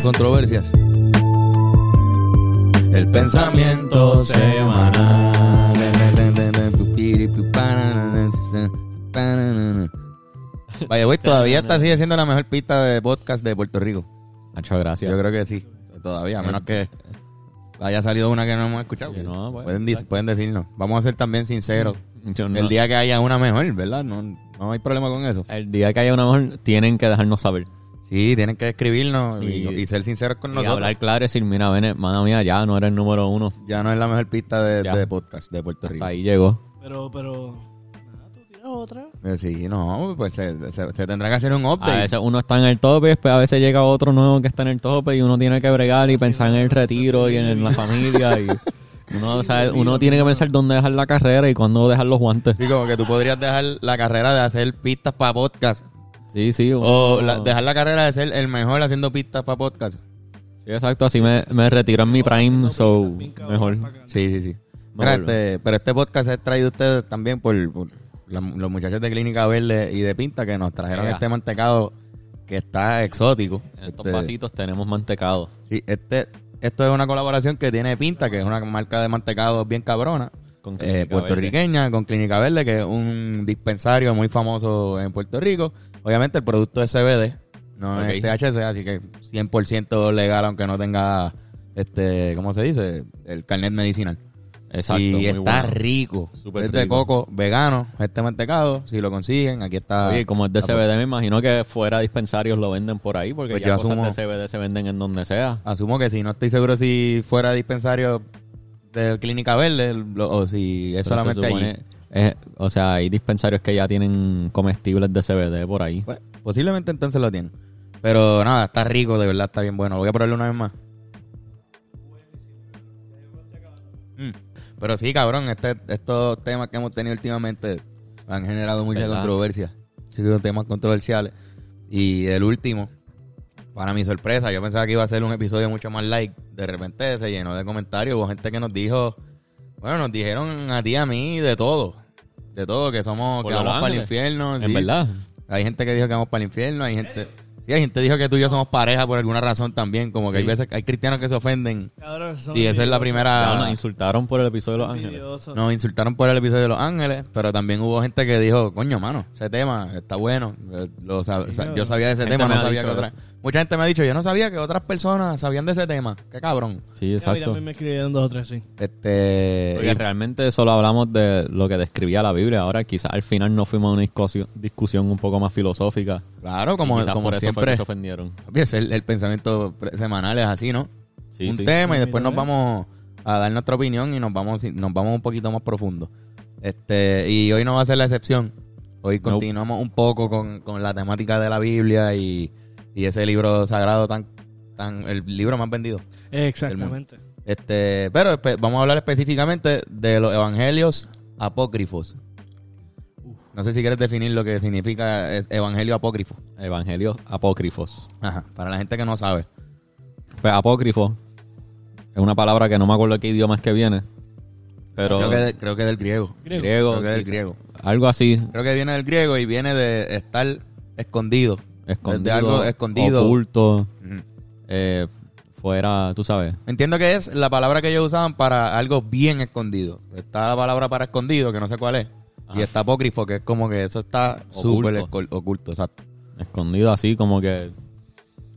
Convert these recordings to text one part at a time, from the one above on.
las controversias. El pensamiento semanal. Vaya, güey, todavía esta sigue siendo la mejor pista de podcast de Puerto Rico. Muchas gracias. Yo creo que sí, todavía, a menos que haya salido una que no hemos escuchado. Que no, pues, pueden, decirnos. Vamos a ser también sinceros. Yo no- El día que haya una mejor, ¿verdad? No, no hay problema con eso. el día que haya una mejor, tienen que dejarnos saber. Sí, tienen que escribirnos y, Y- y ser sinceros con Y nosotros. hablar claro y decir, mira, ven, mano mía, ya no eres el número uno. Ya no es la mejor pista de, podcast de Puerto Rico. Ahí llegó. Pero, pero. Nada, tú tiras otra. Eh, Sí, no, pues se, se- se tendrá que hacer un A update. veces uno está en el tope, después a veces llega otro nuevo que está en el tope y uno tiene que bregar y pensar en el retiro y en la familia. y uno, o sea, uno tiene que pensar dónde dejar la carrera y cuándo dejar los guantes. Sí, como que tú podrías dejar la carrera de hacer pistas para podcast. Sí, sí. O la- dejar la carrera de ser el mejor haciendo pistas para podcast. Sí, exacto. Así me, me retiro en mi prime, so mejor. Sí, sí, sí. Mira, este, pero este podcast es traído ustedes también por, por la- los muchachos de Clínica Verde y de Pinta que nos trajeron este mantecado que está exótico. En estos Este, vasitos tenemos mantecado. Sí, este, esto es una colaboración que tiene Pinta, que es una marca de mantecado bien cabrona. Con eh, puertorriqueña con Clínica Verde, que es un dispensario muy famoso en Puerto Rico. Obviamente el producto es CBD, no es THC, así que 100% legal, aunque no tenga, este, ¿cómo se dice? El carnet medicinal. Exacto. y muy está bueno. rico. Súper es de rico. coco vegano, este mantecado. Si lo consiguen, aquí está. Oye, como es de CBD, me imagino que fuera dispensarios lo venden por ahí, porque Pues ya yo cosas asumo- de CBD se venden en donde sea. Asumo que si no estoy seguro si fuera dispensario de Clínica Verde lo- o si es Pero solamente allí. Es- o sea, hay dispensarios que ya tienen comestibles de CBD por ahí. Pues, posiblemente entonces lo tienen. Pero nada, está rico, de verdad, está bien bueno. Lo voy a probarlo una vez más. Mm. Pero sí, cabrón, este, estos temas que hemos tenido últimamente han generado mucha ¿Verdad? controversia. Sí, son temas controversiales. Y el último, para mi sorpresa, yo pensaba que iba a ser un episodio mucho más light. De repente se llenó de comentarios. Hubo gente que nos dijo, bueno, nos dijeron a ti y a mí de todo. De todo, que somos, Por que vamos para el infierno. En sí. verdad. Hay gente que dijo que vamos para el infierno, hay gente... Sí, hay gente que dijo que tú y yo somos pareja por alguna razón también, como que hay veces hay cristianos que se ofenden Cabrón, y esa es la primera... Nos insultaron por el episodio de Los Ángeles. Nos insultaron por el episodio de Los Ángeles, pero también hubo gente que dijo, coño, mano, ese tema está bueno. Eh, lo sab- yo sabía de ese tema, no sabía que otra... eso. Mucha gente me ha dicho, yo no sabía que otras personas sabían de ese tema. Qué cabrón. Sí, A mí exacto. también me escribieron dos o tres, sí. Este... Porque y- realmente solo hablamos de lo que describía la Biblia. Ahora quizás al final nos fuimos a una discusión, discusión un poco más filosófica. claro, como, como por eso fue siempre... que se ofendieron. Es el, el pensamiento semanal es así, ¿no? Sí, un sí. tema y después nos vamos a dar nuestra opinión y nos vamos nos vamos un poquito más profundo. Este, y hoy no va a ser la excepción. Hoy Nope. continuamos un poco con, con la temática de la Biblia y, y ese libro sagrado tan tan el libro más vendido. Exactamente. Este, pero vamos a hablar específicamente de los evangelios apócrifos. No sé si quieres definir lo que significa es evangelio apócrifo. Evangelios apócrifos. Ajá, para la gente que no sabe. Pues apócrifo es una palabra que no me acuerdo qué idioma es que viene. Pero creo que de- creo que del griego. Griego. griego, Creo que del griego. algo así, Creo que viene del griego y viene de estar escondido. Escondido, De algo escondido. oculto, eh, fuera, tú sabes. Entiendo que es la palabra que ellos usaban para algo bien escondido. Está la palabra para escondido, que no sé cuál es. Y está apócrifo, que es como que eso está súper Oculto. Exacto. escondido así como que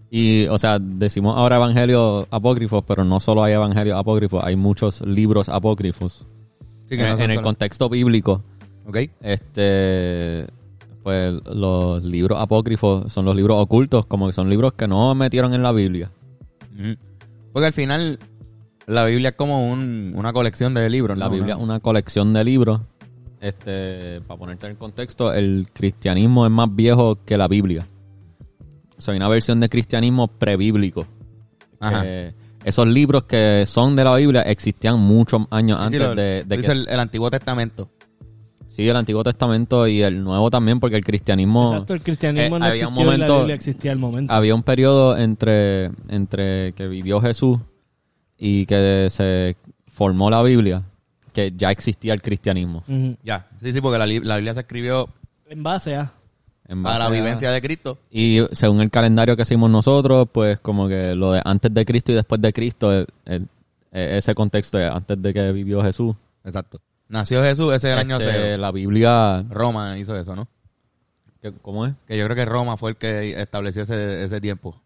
y o sea decimos ahora evangelios apócrifos pero no solo hay evangelios apócrifos hay muchos libros apócrifos Sí, que en, no en el contexto bíblico ¿Ok? este pues los libros apócrifos son los libros ocultos como que son libros que no metieron en la Biblia. Porque al final la Biblia es como un- una colección de libros. la ¿no? Biblia es Una- colección de libros este para ponerte en contexto el cristianismo es más viejo que la Biblia o sea, hay una versión de cristianismo prebíblico Ajá. que esos libros que son de la Biblia existían muchos años Sí, antes lo- de, de que el, el Antiguo Testamento. Sí el Antiguo Testamento y el Nuevo también porque el cristianismo Exacto, el cristianismo eh, no había un existió y la momento- Biblia existía al momento. había un periodo entre entre que vivió Jesús y que se formó la Biblia que ya existía el cristianismo. Ya. Sí, sí, porque la, la Biblia se escribió En base a... En a la base vivencia de Cristo. Y según el calendario que hicimos nosotros, pues como que lo de antes de Cristo y después de Cristo, eh, eh, ese contexto es antes de que vivió Jesús. Exacto. Nació Jesús, ese es el año Este, cero. La Biblia, Roma hizo eso, ¿no? ¿qué- ¿cómo es? Que yo creo que Roma fue el que estableció ese, ese tiempo.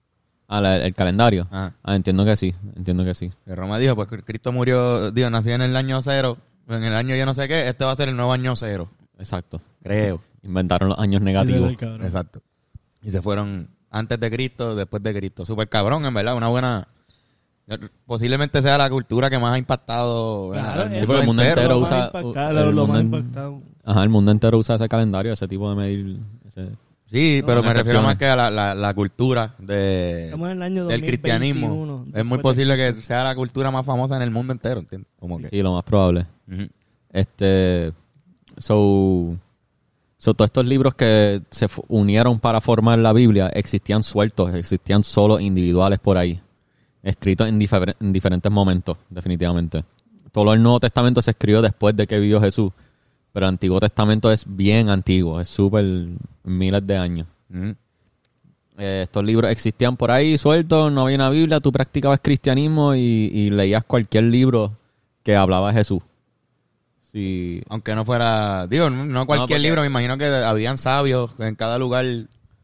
Ah, la- el calendario. Ah, Ah, entiendo que sí, entiendo que sí. que Roma dijo, pues Cristo murió, Dios nació en el año cero, en el año yo no sé qué, este va a ser el nuevo año cero, Exacto. creo. Inventaron los años negativos. Exacto. Y se fueron antes de Cristo, después de Cristo. Súper cabrón, en verdad, una buena... Posiblemente sea la cultura que más ha impactado Claro, el mundo entero lo usa- impactado, el lo mundo en- impactado. Ajá, el mundo entero usa ese calendario, ese tipo de medir. ese- Sí, pero me refiero más que a la, la, la cultura de, Estamos en el año del 2021, cristianismo. Es muy posible que sea la cultura más famosa en el mundo entero, ¿entiendes? Como que... Sí, lo más probable. Este. So. So, todos estos libros que se unieron para formar la Biblia existían sueltos, existían solo individuales por ahí, escritos en, difer- en diferentes momentos, definitivamente. Todo el Nuevo Testamento se escribió después de que vivió Jesús, pero el Antiguo Testamento es bien antiguo, es súper miles de años. Ujú. Eh, estos libros existían por ahí sueltos, no había una Biblia, tú practicabas cristianismo y, y leías cualquier libro que hablaba de Jesús. Sí, Aunque no fuera... Digo, no no cualquier porque- libro, me imagino que habían sabios en cada lugar...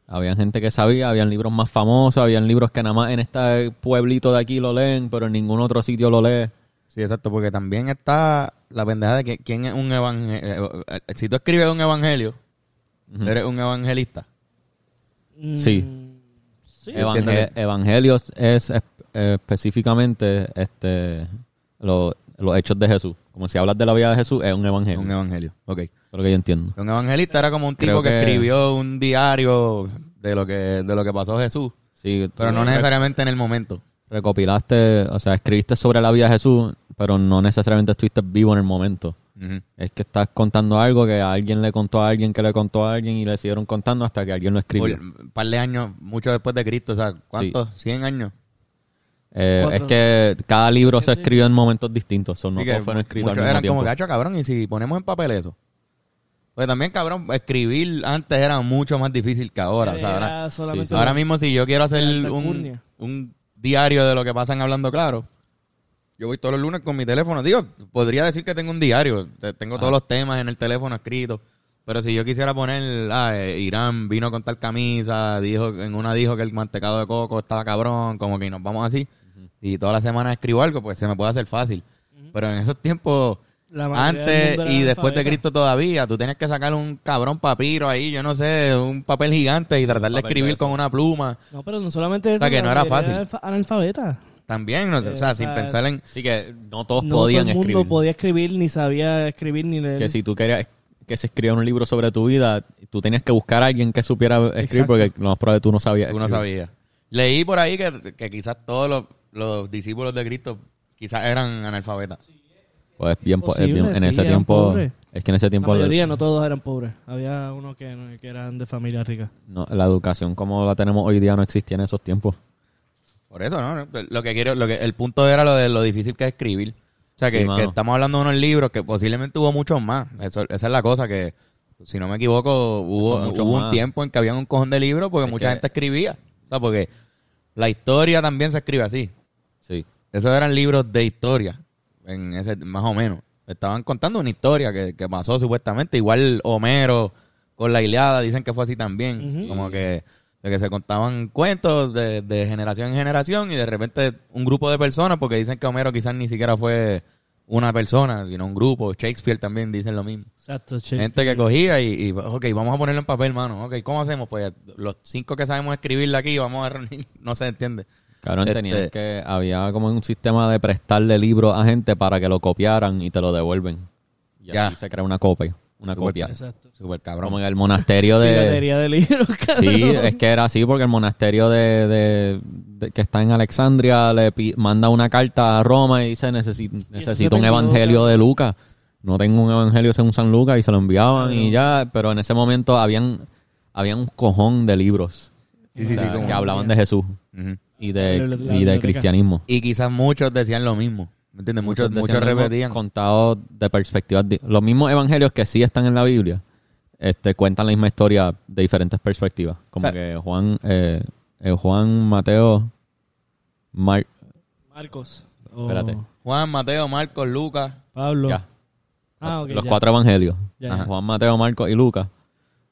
Había gente que sabía, habían libros más famosos, habían libros que nada más en este pueblito de aquí lo leen, pero en ningún otro sitio lo lee. Sí, exacto, porque también está la pendeja de que quién es un evangelio. Si tú escribes un evangelio, eres un evangelista. Mm, Sí. sí. Evangel- Evangelios es es- específicamente este lo- los hechos de Jesús. Como si hablas de la vida de Jesús, es un evangelio. Un evangelio, ok. Eso es lo que yo entiendo. Un evangelista era como un tipo que, que- escribió un diario de lo que de lo que pasó Jesús, Sí, pero no necesariamente en el momento. recopilaste, o sea, escribiste sobre la vida de Jesús, pero no necesariamente estuviste vivo en el momento. Es que estás contando algo que alguien le contó a alguien que le contó a alguien y le siguieron contando hasta que alguien lo escribió. Por un par de años, mucho después de Cristo, o sea, ¿cuántos? ¿100 años? Eh, es que cada libro se escribió en momentos distintos, son no todos fueron escritos al mismo eran tiempo. como gacho, cabrón, y si ponemos en papel eso. Pues también, cabrón, escribir antes era mucho más difícil que ahora. o sea, ahora, sí. ahora mismo si yo quiero hacer un, un diario de lo que pasan hablando claro, yo voy todos los lunes con mi teléfono. Digo, podría decir que tengo un diario. te- Tengo todos los temas en el teléfono escritos. Pero si yo quisiera poner, ah, eh, Irán vino con tal camisa, dijo, en una dijo que el mantecado de coco estaba cabrón, como que nos vamos así. Y toda la semana escribo algo, pues se me puede hacer fácil. Pero en esos tiempos, antes era y después de. Cristo todavía, tú tienes que sacar un cabrón papiro ahí, yo no sé, un papel gigante y tratar de escribir con una pluma. No, pero no solamente eso. sea, que no era fácil. alfa- Analfabeta. También, no- o sea, o sin sea, pensar en... Así que no todos no podían todo el mundo escribir. podía escribir, ni sabía escribir, ni leer. Que si tú querías que se escribiera un libro sobre tu vida, tú tenías que buscar a alguien que supiera escribir Exacto. porque lo más probable tú no sabías. Tú no escribir. sabías. Leí por ahí que, que quizás todos los, los discípulos de Cristo quizás eran analfabetas. Pues bien, Posible, en sí, ese tiempo, pobres. es que en ese la tiempo mayoría, no todos eran pobres. Había unos que, que eran de familia rica. no, la educación como la tenemos hoy día no existía en esos tiempos. Por eso, ¿no? Lo que quiero, lo que, el punto era lo de lo difícil que es escribir. O sea, que, Sí, mano. que estamos hablando de unos libros que posiblemente hubo muchos más. Eso, esa es la cosa que, si no me equivoco, hubo, hubo un tiempo en que había un cojón de libros porque Es mucha que- gente escribía. O sea, porque la historia también se escribe así. Sí. Esos eran libros de historia, en ese, más o menos. Estaban contando una historia que, que pasó supuestamente. Igual Homero con la Iliada dicen que fue así también. Como que, de que se contaban cuentos de, de generación en generación y de repente un grupo de personas, porque dicen que Homero quizás ni siquiera fue una persona, sino un grupo. Shakespeare también dicen lo mismo. Exacto. Gente que cogía y, y, ok, vamos a ponerlo en papel, mano. Ok, ¿cómo hacemos? Pues los cinco que sabemos escribirle aquí, vamos a reunir. No se entiende. Cabrón, Este- tenían que, había como un sistema de prestarle libros a gente para que lo copiaran y te lo devuelven. Y Ya. así se crea una copia, una copia. Exacto. Súper cabrón. Como en el monasterio de... De libros, cabrón. Sí, es que era así porque el monasterio de, de- de- que está en Alexandria le pi- manda una carta a Roma y dice necesito, necesito un evangelio de Lucas. No tengo un evangelio según San Lucas y se lo enviaban y ya, pero en ese momento habían, habían un cojón de libros Sí, sí, sí, que hablaban de Jesús Ujú. Y de, La- la y de cristianismo. Y quizás muchos decían lo mismo. ¿Me entiendes? Muchos, muchos, decían lo mismo repetían. Contados de perspectivas. Los mismos evangelios que sí están en la Biblia este, cuentan la misma historia de diferentes perspectivas. Como O sea- que Juan, eh, eh, Juan, Mateo, Mar- Marcos. Espérate. Juan, Mateo, Marcos, Lucas. Pablo. ya, Ah, los ya. cuatro evangelios. Ya, Ajá. ya. Juan, Mateo, Marcos y Lucas.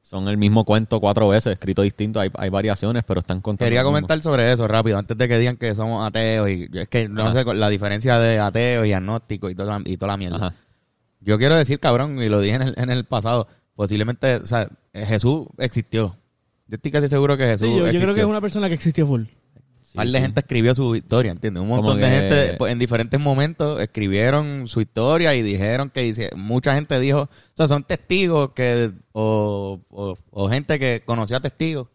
Son el mismo cuento cuatro veces, escrito distinto. Hay, hay variaciones, pero están contando. Quería comentar sobre eso rápido, antes de que digan que somos ateos. y Es que no Ajá. sé la diferencia de ateo y agnóstico y toda la, y toda la mierda. Ajá. Yo quiero decir, cabrón, y lo dije en el, en el pasado, posiblemente, o sea, Jesús existió. Yo estoy casi seguro que Jesús Sí, yo, yo existió. creo que es una persona que existió full. Sí, par de sí. gente escribió su historia, ¿entiendes? Un montón de gente pues, en diferentes momentos escribieron su historia y dijeron que dice- mucha gente dijo, o sea, son testigos que o, o- o gente que conoció a testigos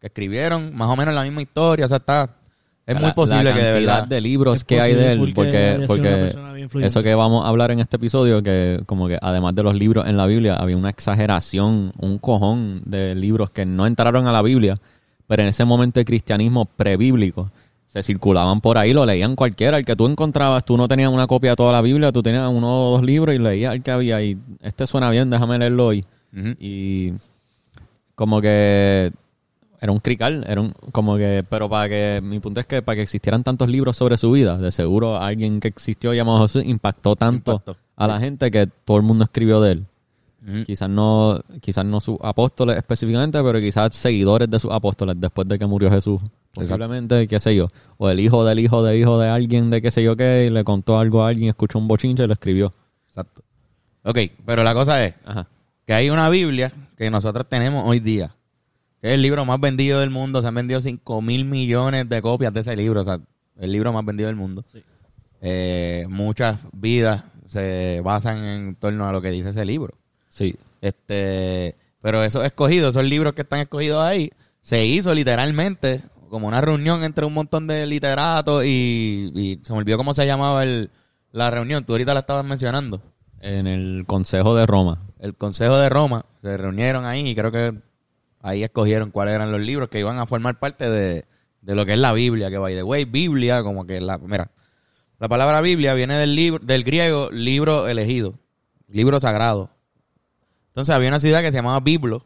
que escribieron más o menos la misma historia, o sea, está es La- muy posible la que de cantidad verdad de libros Es que hay de él, porque, porque eso que vamos a hablar en este episodio, que como que además de los libros en la Biblia, había una exageración, un cojón de libros que no entraron a la Biblia, pero en ese momento de cristianismo prebíblico se circulaban por ahí, lo leían cualquiera, el que tú encontrabas, tú no tenías una copia de toda la Biblia, tú tenías uno o dos libros y leías el que había y este suena bien, déjame leerlo hoy. Y como que era un crical, era un, como que, pero para que, mi punto es que para que existieran tantos libros sobre su vida, de seguro alguien que existió llamado Jesús impactó tanto Impactó. a la gente que todo el mundo escribió de él. Quizás no, quizás no sus apóstoles específicamente, pero quizás seguidores de sus apóstoles después de que murió Jesús. Posiblemente, qué sé yo. O el hijo del hijo de hijo de alguien de qué sé yo qué, y le contó algo a alguien, escuchó un bochinche y lo escribió. Exacto. Ok, pero la cosa es Ajá. que hay una Biblia que nosotros tenemos hoy día, que es el libro más vendido del mundo. Se han vendido 5 mil millones de copias de ese libro, o sea, el libro más vendido del mundo. Sí. Eh, muchas vidas se basan en torno a lo que dice ese libro. Sí. Este, pero esos escogidos, esos libros que están escogidos ahí, se hizo literalmente como una reunión entre un montón de literatos y, y se me olvidó cómo se llamaba el, la reunión. Tú ahorita la estabas mencionando. En el Consejo de Roma. El Consejo de Roma se reunieron ahí y creo que ahí escogieron cuáles eran los libros que iban a formar parte de, de lo que es la Biblia, que by the way, Biblia, como que la, mira, la palabra Biblia viene del libro, del griego libro elegido, libro sagrado. Entonces había una ciudad que se llamaba Biblo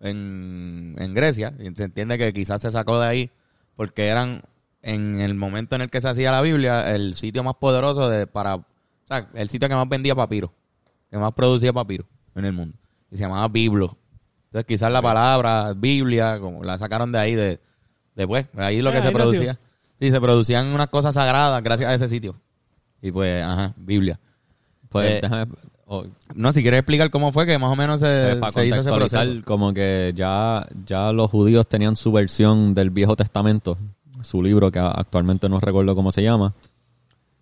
en, en Grecia, y se entiende que quizás se sacó de ahí porque eran en el momento en el que se hacía la Biblia el sitio más poderoso de para, o sea, el sitio que más vendía papiro, que más producía papiro en el mundo, y se llamaba Biblo. Entonces quizás la palabra Biblia, como la sacaron de ahí de después, ahí lo Ah, que se nació. producía. Sí, se producían unas cosas sagradas gracias a ese sitio. Y pues, ajá, Biblia. Pues Eh, déjame, oh, No, si quieres explicar cómo fue que más o menos se, Eh, para se hizo ese proceso. como que ya, ya los judíos tenían su versión del Viejo Testamento, su libro que actualmente no recuerdo cómo se llama,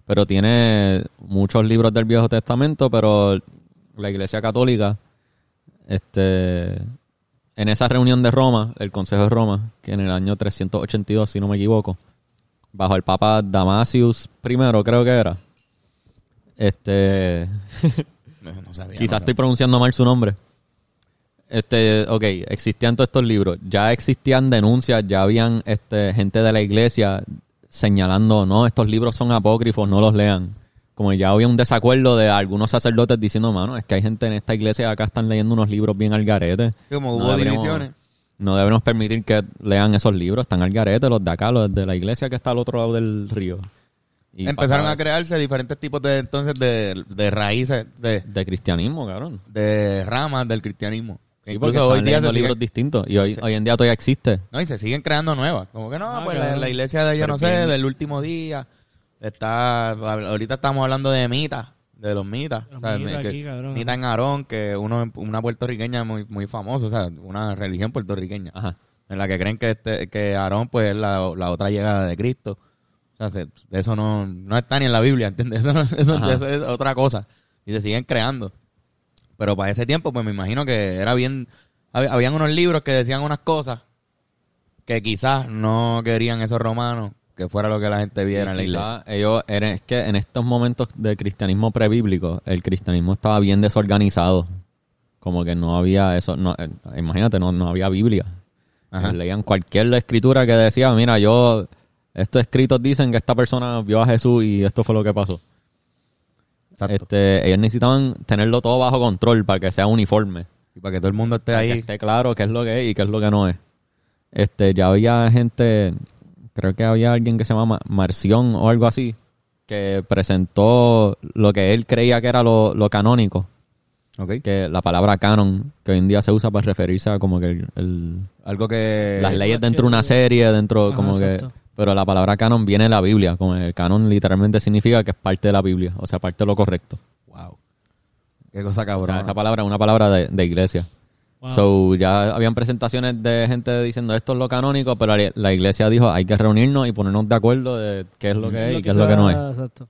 pero tiene muchos libros del Viejo Testamento, pero la Iglesia Católica, este, en esa reunión de Roma, el Consejo de Roma, que en el año 382, si no me equivoco, bajo el Papa Damasius I, creo que era, este, No, no sabía, Quizás no estoy pronunciando mal su nombre. Este, ok, existían todos estos libros. Ya existían denuncias, ya habían este, gente de la iglesia señalando, no, estos libros son apócrifos, no los lean. Como ya había un desacuerdo de algunos sacerdotes diciendo, mano, es que hay gente en esta iglesia acá están leyendo unos libros bien al garete. Como hubo divisiones. No debemos permitir que lean esos libros, están al garete, los de acá, los de la iglesia que está al otro lado del río. Y Empezaron a crearse diferentes tipos de entonces de, de raíces, de, De cristianismo, cabrón. de ramas del cristianismo. Sí, porque Incluso hoy día se siguen, libros distintos. Y hoy, hoy en día todavía existe. no, y se siguen creando nuevas. Como que no, Ah, pues la, claro. la iglesia de yo no sé, bien. del último día. Está, ahorita estamos hablando de mitas, de los mitas. Los o sea, mitas que- aquí, cabrón. Mita en Aarón, que uno, una puertorriqueña muy, muy famosa, o sea, una religión puertorriqueña. Ajá. en la que creen que este, que Aarón pues es la, la otra llegada de Cristo. Eso no, no está ni en la Biblia, ¿entiendes? Eso, no- eso, Ajá. eso es otra cosa. Y se siguen creando. Pero para ese tiempo, pues me imagino que era bien... hab- Habían unos libros que decían unas cosas que quizás no querían esos romanos que fuera lo que la gente viera en la iglesia. Ellos, es que en estos momentos de cristianismo prebíblico, el cristianismo estaba bien desorganizado. Como que no había eso, no, eh, imagínate, no, no había Biblia. Ajá. Leían cualquier escritura que decía, mira, yo, estos escritos dicen que esta persona vio a Jesús y esto fue lo que pasó. Exacto. Este, ellos necesitaban tenerlo todo bajo control para que sea uniforme. Y para que todo el mundo esté Para que ahí. esté claro qué es lo que es y qué es lo que no es. Este, ya había gente, creo que había alguien que se llama Ma- Marción o algo así, que presentó lo que él creía que era lo, lo canónico, Ok. que la palabra canon, que hoy en día se usa para referirse a como que el- el, Algo que... las leyes dentro de una serie, dentro Ajá, como que... Pero la palabra canon viene de la Biblia, como el canon literalmente significa que es parte de la Biblia, o sea, parte de lo correcto. Wow. Qué cosa O cabrón. sea, esa palabra es una palabra de, de iglesia. Wow. So, ya habían presentaciones de gente diciendo esto es lo canónico, pero la, iglesia dijo hay que reunirnos y ponernos de acuerdo de qué es lo que es y qué es lo que no es. Exacto.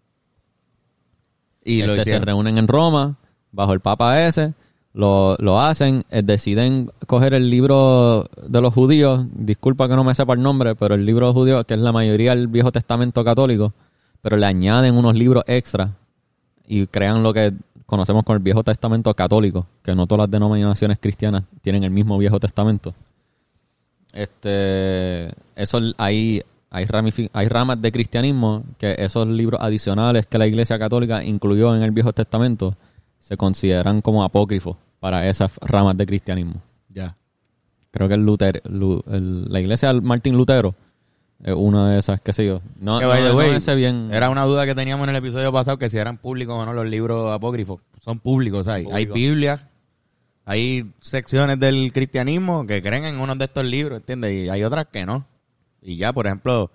y lo Este, se hicieron. reúnen en Roma, bajo el Papa ese, lo, lo hacen, eh, deciden coger el libro de los judíos, disculpa que no me sepa el nombre, pero el libro de judíos, que es la mayoría del Viejo Testamento católico, pero le añaden unos libros extra y crean lo que conocemos con el Viejo Testamento católico, que no todas las denominaciones cristianas tienen el mismo Viejo Testamento. Este, eso hay, hay, hay ramas de cristianismo que esos libros adicionales que la Iglesia Católica incluyó en el Viejo Testamento se consideran como apócrifos para esas ramas de cristianismo. Ya. Creo que el Luter, Lu- el- la Iglesia de Martín Lutero es una de esas, qué sé yo. No, Que, no, no way, bien. Era una duda que teníamos en el episodio pasado que si eran públicos o no los libros apócrifos. Son públicos, hay. Hay. Biblias, hay secciones del cristianismo que creen en uno de estos libros, ¿entiendes? Y hay otras que no. Y ya, por ejemplo,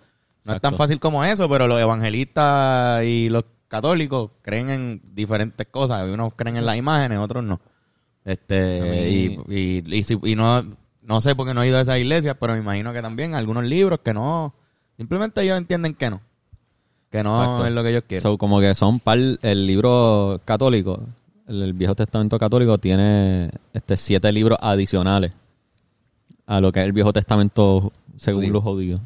no es tan fácil como eso, pero los evangelistas y los católicos creen en diferentes cosas. Unos creen en las imágenes, otros no. Este, A mí- y, y, y si- y no, no sé por qué no he ido a esas iglesias, pero me imagino que también algunos libros que no, simplemente ellos entienden que no. Que no Exacto. es lo que ellos quieren. So, como que son par, el libro católico, el, el Viejo Testamento católico tiene este siete libros adicionales a lo que es el Viejo Testamento según Judío. los judíos.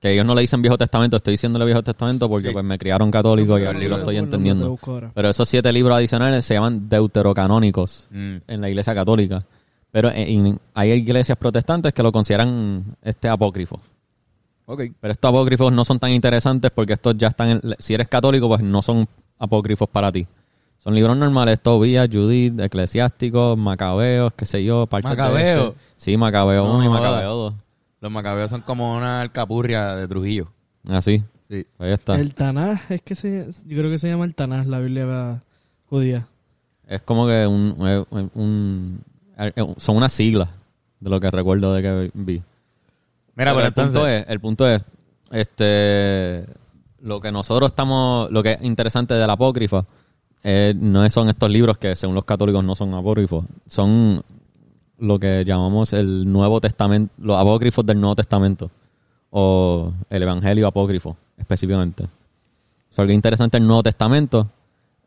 Que ellos no le dicen Viejo Testamento, estoy diciéndole Viejo Testamento porque Sí. pues me criaron católico y así sí lo estoy entendiendo. Pero esos siete libros adicionales se llaman deuterocanónicos Mm. en la iglesia católica. Pero en- en- hay iglesias protestantes que lo consideran este apócrifo. Ok. Pero estos apócrifos no son tan interesantes porque estos ya están... en- si eres católico, pues no son apócrifos para ti. Son libros normales, Tobías, Judith, Eclesiásticos, Macabeos, qué sé yo, parte de ¿Macabeo? este. Sí, Macabeo No 1 y. Macabeo 2. Los macabeos son como una alcapurria de Trujillo. Así, Sí. ahí está. El Tanaj, es que se, yo creo que se llama el Tanaj, la Biblia judía. Es como que un, eh, un- eh, son unas siglas de lo que recuerdo de que vi. Mira, pero, el punto entonces... es, el punto es, este, lo que nosotros estamos, lo que es interesante del apócrifa, eh, no son estos libros que según los católicos no son apócrifos, son lo que llamamos el Nuevo Testamento, los apócrifos del Nuevo Testamento, o el Evangelio apócrifo, específicamente. O sea, algo interesante del Nuevo Testamento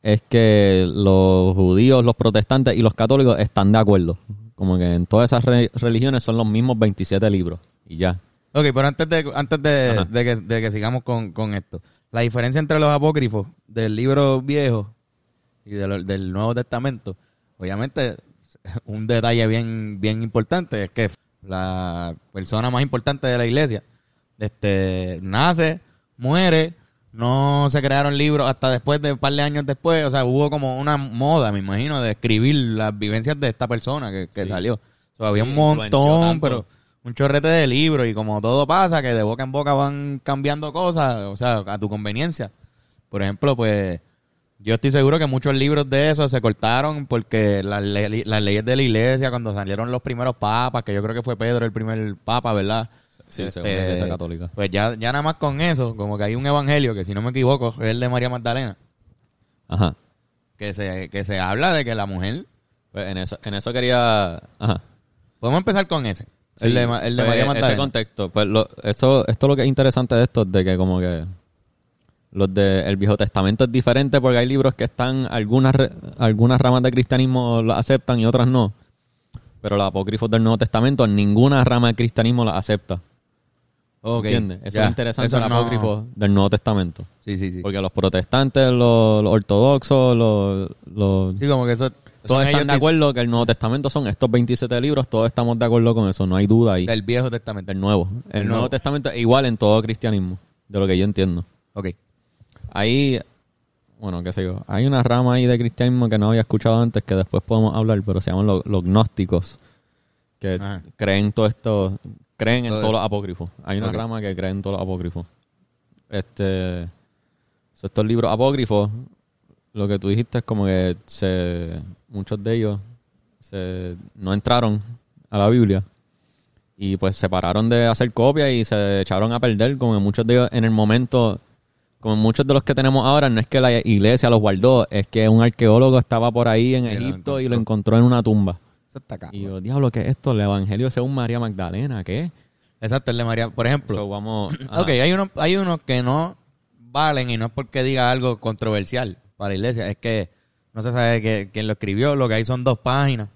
es que los judíos, los protestantes y los católicos están de acuerdo. Como que en todas esas re- religiones son los mismos 27 libros. Y ya. Ok, pero antes de, antes de que, de que sigamos con, con esto. La diferencia entre los apócrifos del libro viejo y de lo- del Nuevo Testamento, obviamente, un detalle bien, bien importante es que la persona más importante de la iglesia este, nace, muere, no se crearon libros hasta después de un par de años después. O sea, hubo como una moda, me imagino, de escribir las vivencias de esta persona que, que Sí. salió. O sea, había Sí, un montón, pero un chorrete de libros y como todo pasa, que de boca en boca van cambiando cosas, o sea, a tu conveniencia. Por ejemplo, pues yo estoy seguro que muchos libros de esos se cortaron porque las, le- las leyes de la iglesia, cuando salieron los primeros papas, que yo creo que fue Pedro el primer papa, ¿verdad? Sí, Este, según la iglesia católica. Pues ya, ya nada más con eso, como que hay un evangelio que si no me equivoco es el de María Magdalena, Ajá. que se, que se habla de que la mujer... Pues en eso, en eso quería. Ajá. Podemos empezar con ese, el Sí, de, el de pues, María Ese Magdalena. contexto. Pues lo, esto, esto lo que es interesante de esto es de que como que los de el Viejo Testamento es diferente porque hay libros que están, algunas, algunas ramas de cristianismo las aceptan y otras no. Pero los apócrifos del Nuevo Testamento, ninguna rama de cristianismo las acepta. Ok, ¿Entiendes? Eso es interesante eso el no- apócrifo del Nuevo Testamento. Sí, sí, sí. Porque los protestantes, los, los ortodoxos, los, los Sí, como que eso... todos están de acuerdo que el Nuevo Testamento son estos 27 libros, todos estamos de acuerdo con eso, no hay duda ahí. Del Viejo Testamento. Del Nuevo. El, Del Nuevo Nuevo. Testamento es igual en todo cristianismo, de lo que yo entiendo. Ok. Hay bueno, qué sé yo. Hay una rama ahí de cristianismo que no había escuchado antes que después podemos hablar, pero se llaman los, los gnósticos, que Ajá. creen todo esto, creen en Todo todos los apócrifos. Hay una rama que cree en todos los apócrifos. Este, estos libros apócrifos, lo que tú dijiste es como que se, muchos de ellos se, no entraron a la Biblia y pues se pararon de hacer copias y se echaron a perder, como que muchos de ellos en el momento, como muchos de los que tenemos ahora, no es que la iglesia los guardó, es que un arqueólogo estaba por ahí en Egipto y lo encontró. en una tumba. Eso está acá. Y yo, diablo, ¿qué es esto? El Evangelio según María Magdalena, ¿qué? Exacto, el de María. Por ejemplo, So, vamos. ajá. ok, hay unos, hay unos que no valen y no es porque diga algo controversial para la iglesia, es que no se sabe que- quién lo escribió, lo que hay son dos páginas.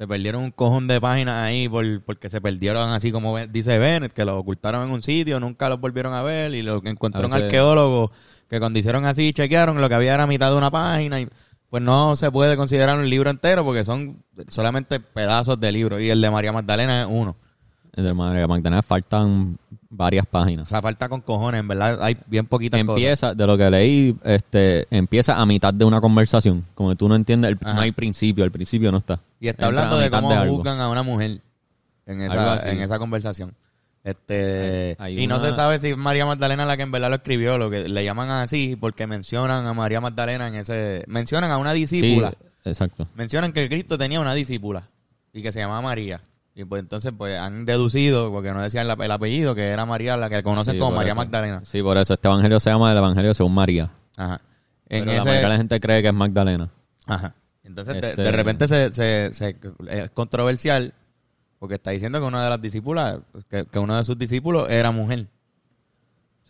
Se perdieron un cojón de páginas ahí por, porque se perdieron así como dice Bennett, que los ocultaron en un sitio, nunca los volvieron a ver y lo que encontró un arqueólogo que cuando hicieron así chequearon lo que había era mitad de una página y pues no se puede considerar un libro entero porque son solamente pedazos de libro y el de María Magdalena es uno. De María Magdalena faltan varias O páginas. sea, falta con cojones, en verdad hay bien poquitas cosas. Empieza, de lo que leí, este, empieza a mitad de una conversación. Como que tú no entiendes, el- no hay principio, el principio no está. Y está Entra hablando de cómo juzgan a una mujer en esa, en esa conversación. Este, Hay- hay y no se sabe si es María Magdalena la que en verdad lo escribió, lo que le llaman así porque mencionan a María Magdalena en ese mencionan a una Sí, discípula. exacto. Mencionan que Cristo tenía una discípula y que se llamaba María. Y pues entonces pues han deducido, porque no decían el apellido, que era María la que conocen Sí, como María eso. Magdalena. Sí, por eso este evangelio se llama el evangelio según María. Ajá. En Pero la mayoría de la gente cree que es Magdalena. Ajá. Entonces, de- Este- de, repente se, se, se- es controversial porque está diciendo que una de las discípulas, que, que uno de sus discípulos era mujer.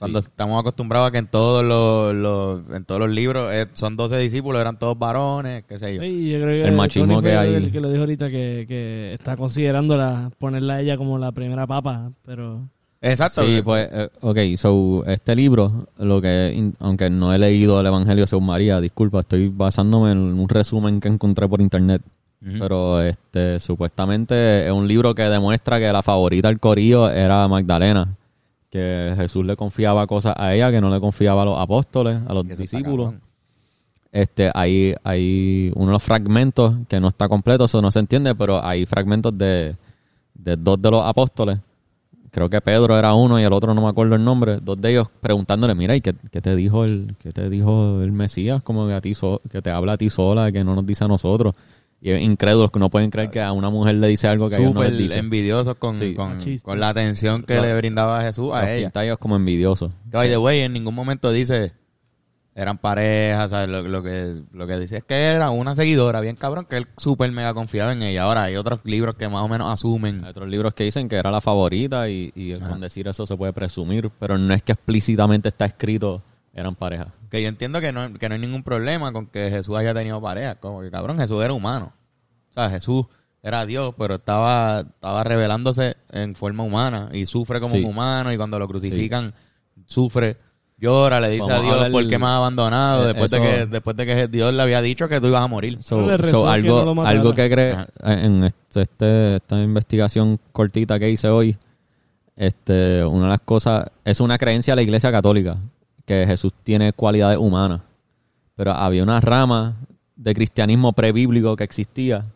Cuando Sí. estamos acostumbrados a que en todos los, los- en todos los libros eh, son 12 discípulos, eran todos varones, qué sé yo. Sí, yo creo que El machismo Tony que hay. El que lo dijo ahorita que, que está considerándola, ponerla a ella como la primera papa, pero... Exacto. Sí, pues, eh, ok, so, este libro, lo que, aunque no he leído el Evangelio según María, disculpa, estoy basándome en un resumen que encontré por internet, Ujú. pero este, supuestamente es un libro que demuestra que la favorita del corillo era Magdalena, que Jesús le confiaba cosas a ella que no le confiaba a los apóstoles, a los eso discípulos. Este, hay, hay uno de los fragmentos que no está completo, eso no se entiende, pero hay fragmentos de, de dos de los apóstoles. Creo que Pedro era uno y el otro no me acuerdo el nombre. Dos de ellos preguntándole, mira, ¿y qué, qué te dijo el, qué te dijo el Mesías? Como que a ti so- que te habla a ti sola, que no nos dice a nosotros. Y es incrédulos que no pueden creer que a una mujer le dice algo que a ellos no Súper les dice. envidiosos con, Sí. con, con la atención que Los- le brindaba Jesús Los a ella. pinta ellos como envidiosos. Que, by the way, en ningún momento dice eran parejas, ¿sabes? Lo, lo que, lo que dice es que era una seguidora bien cabrón, que él súper mega confiaba en ella. Ahora hay otros libros que más o menos asumen. Hay otros libros que dicen que era la favorita y, y con decir eso se puede presumir, pero no es que explícitamente está escrito eran pareja. Que yo entiendo que no, que no hay ningún problema con que Jesús haya tenido pareja. Como que cabrón, Jesús era humano. O sea, Jesús era Dios, pero estaba, estaba revelándose en forma humana y sufre como Sí. un humano y cuando lo crucifican sufre, llora, le dice Vamos a a Dios hablar- por qué me has abandonado Eh, después de que después de que Dios le había dicho que tú ibas a morir. So- so que algo, no lo matara. algo que cree Ajá. en este, este- esta investigación cortita que hice hoy, este, una de las cosas, es una creencia de la iglesia católica, que Jesús tiene cualidades humanas. Pero había una rama de cristianismo prebíblico que existía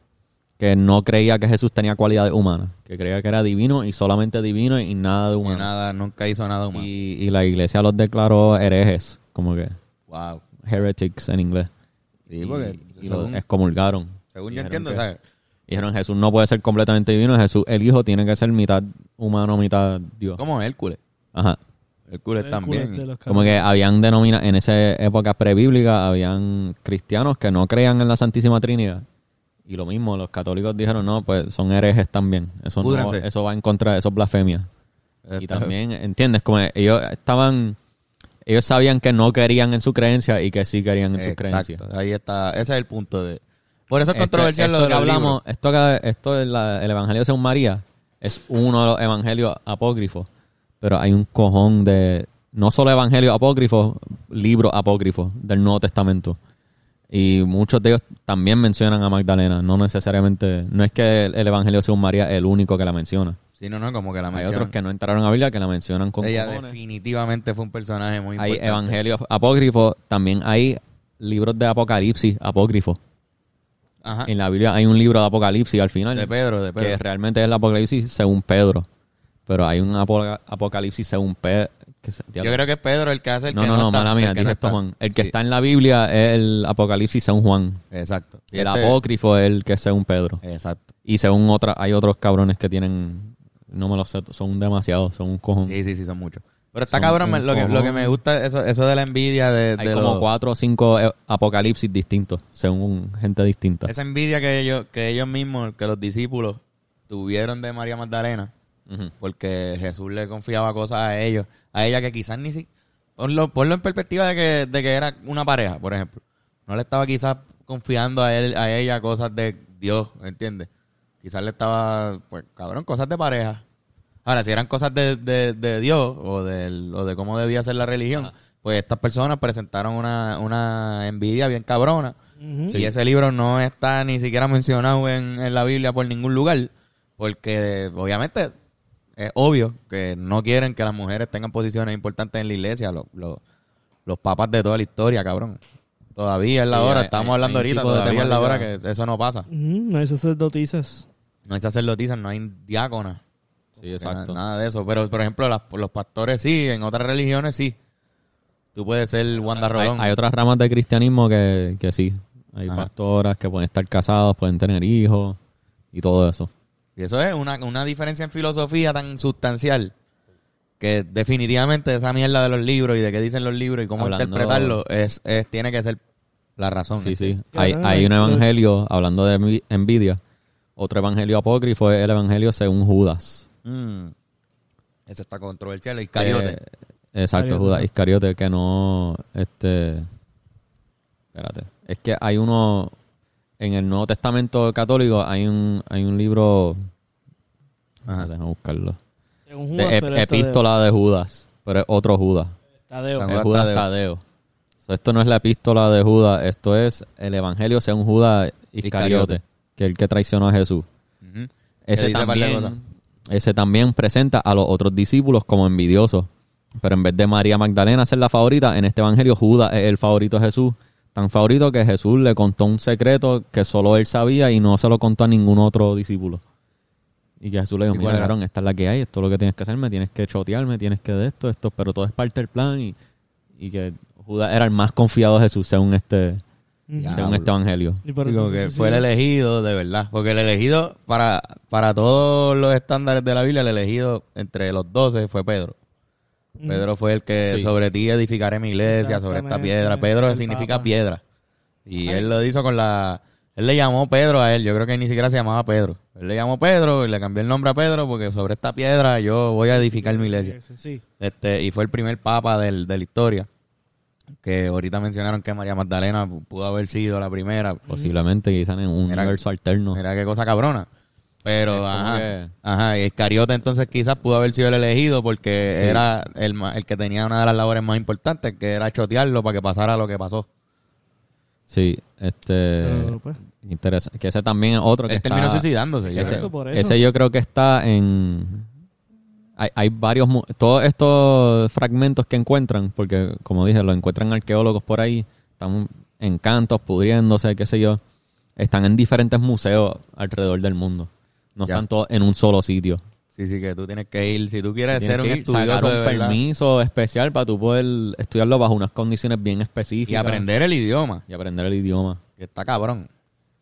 que no creía que Jesús tenía cualidades humanas, que creía que era divino y solamente divino y nada de Y humano. nada, nunca hizo nada humano. Y, y la iglesia los declaró herejes, como que wow. heretics en inglés. Sí, porque y, y los excomulgaron. según yo entiendo, que- ¿sabes? Dijeron Jesús no puede ser completamente divino, Jesús el hijo tiene que ser mitad humano, mitad Dios. como Hércules. Ajá. Hércules Hércules también. Como que habían denominados, en esa época prebíblica, habían cristianos que no creían en la Santísima Trinidad. Y lo mismo, los católicos dijeron, no, pues son herejes también. Eso, no, eso va en contra de eso es blasfemia. Y Está- también, ¿entiendes? Como ellos estaban, ellos sabían que no querían en su creencia y que sí querían en su creencia. Exacto, ahí está. Ese es el punto de... Por eso es controversial esto lo que hablamos, libros. esto que esto es la- el Evangelio según María es uno de los evangelios apócrifos, pero hay un cojón de no solo evangelios apócrifos, libros apócrifos del Nuevo Testamento. Y muchos de ellos también mencionan a Magdalena, no necesariamente, no es que el, el Evangelio según María es el único que la menciona. Sí, no, no, como que la Hay otros que no entraron a la Biblia que la mencionan con Ella cojones. definitivamente fue un personaje muy Hay importante. evangelios apócrifos, también hay libros de Apocalipsis apócrifos. Ajá. En la Biblia hay un libro de Apocalipsis al final. De Pedro, de Pedro. que realmente es el Apocalipsis según Pedro. Pero hay un apo- Apocalipsis según Pedro. Yo creo que es Pedro el que hace el no, que no, no, está, mala mía, el que dije no esto, está. Juan. El que Sí, está en la Biblia es el Apocalipsis según Juan. Exacto. Y el Este- apócrifo es el que es según Pedro. Exacto. Y según otra, hay otros cabrones que tienen, no me lo sé, son demasiados, son un cojón. Sí, sí, sí, son muchos. Pero está Son cabrón, lo que, lo que me gusta, eso, eso de la envidia de, hay de como los- cuatro o cinco eh, apocalipsis distintos, según gente distinta. esa envidia que ellos, que ellos mismos, que los discípulos tuvieron de María Magdalena, Porque Jesús le confiaba cosas a ellos, a ella que quizás ni si ponlo, ponlo en perspectiva de que, de que era una pareja, por ejemplo. No le estaba quizás confiando a él, a ella cosas de Dios, ¿entiendes? Quizás le estaba, pues, cabrón, cosas de pareja. Ahora, si eran cosas de, de, de Dios o, del- o de cómo debía ser la religión, pues estas personas presentaron una, una envidia bien cabrona. Y ese libro no está ni siquiera mencionado en, en la Biblia por ningún lugar, porque obviamente es obvio que no quieren que las mujeres tengan posiciones importantes en la iglesia, los, los, los papas de toda la historia, cabrón. Todavía es la Sí, hora, hay- estamos hay- hablando hay ahorita, todavía es la hora que eso no pasa. No hay sacerdotisas. No hay sacerdotisas, no hay diáconas. Sí, exacto. Na- Nada de eso. Pero, por ejemplo, las- los pastores sí, en otras religiones sí. Tú puedes ser Wanda Hay, Rolón. hay otras ramas de cristianismo que, que sí. Hay Ajá. pastoras que pueden estar casados, pueden tener hijos y todo eso. Y eso es una, una diferencia en filosofía tan sustancial que definitivamente esa mierda de los libros y de qué dicen los libros y cómo Hablando- interpretarlo es, es- tiene que ser la razón. Sí, sí. Hay, hay un evangelio, hablando de envi- envidia, otro evangelio apócrifo es el evangelio según Judas. Mm. Ese está controversial. El Iscariote. Eh, exacto, Iscariote, Judas. Iscariote, que no, este, espérate, es que hay uno, en el Nuevo Testamento católico hay un, hay un libro, Ajá. déjame buscarlo, Según de Judas, ep- epístola de Judas, pero es otro Judas. Tadeo. Judas Es Judas Tadeo. Tadeo. So, esto no es la epístola de Judas, esto es el evangelio según Judas Iscariote, Iscariote. que es el que traicionó a Jesús. Ese también, ese también presenta a los otros discípulos como envidiosos. Pero en vez de María Magdalena ser la favorita, en este evangelio Judas es el favorito de Jesús. Tan favorito que Jesús le contó un secreto que solo él sabía y no se lo contó a ningún otro discípulo. Y que Jesús le dijo, ¿Y mira, cabrón, esta es la que hay, esto es lo que tienes que hacerme, tienes que chotearme, tienes que de esto, esto, pero todo es parte del plan y, y que Judas era el más confiado de Jesús según este. Ya. según este evangelio. Y por Digo que fue el elegido de verdad. Porque el elegido, para, para todos los estándares de la Biblia, el elegido entre los doce fue Pedro. Pedro fue el que Sí. sobre ti edificaré mi iglesia, sobre esta piedra. Pedro El significa Papa. piedra. Y Ay. él lo hizo con la... Él le llamó Pedro a él. Yo creo que ni siquiera se llamaba Pedro. Él le llamó Pedro y le cambió el nombre a Pedro porque sobre esta piedra yo voy a edificar mi iglesia. Sí. Este, y fue el primer papa del, de la historia. Que ahorita mencionaron que María Magdalena pudo haber sido la primera. Posiblemente quizás en un Mira- universo alterno. Mira qué cosa cabrona. Pero, ajá, que- ajá, y Iscariote entonces quizás pudo haber sido el elegido porque Sí. era el, ma- el que tenía una de las labores más importantes, que era chotearlo para que pasara lo que pasó. Sí, este... Pero, pues, Interesante. Que ese también es otro que Él está... terminó suicidándose. Ese, creo. Exacto, por eso. ese yo creo que está en... Hay, hay varios... Todos estos fragmentos que encuentran, porque como dije, lo encuentran arqueólogos por ahí, están en cantos, pudriéndose, qué sé yo, están en diferentes museos alrededor del mundo. No Ya. están todos en un solo sitio. Sí, sí, que tú tienes que ir. Si tú quieres ser un que ir, estudioso un permiso especial para tú poder estudiarlo bajo unas condiciones bien específicas. y aprender el idioma, Y aprender el idioma. que está cabrón.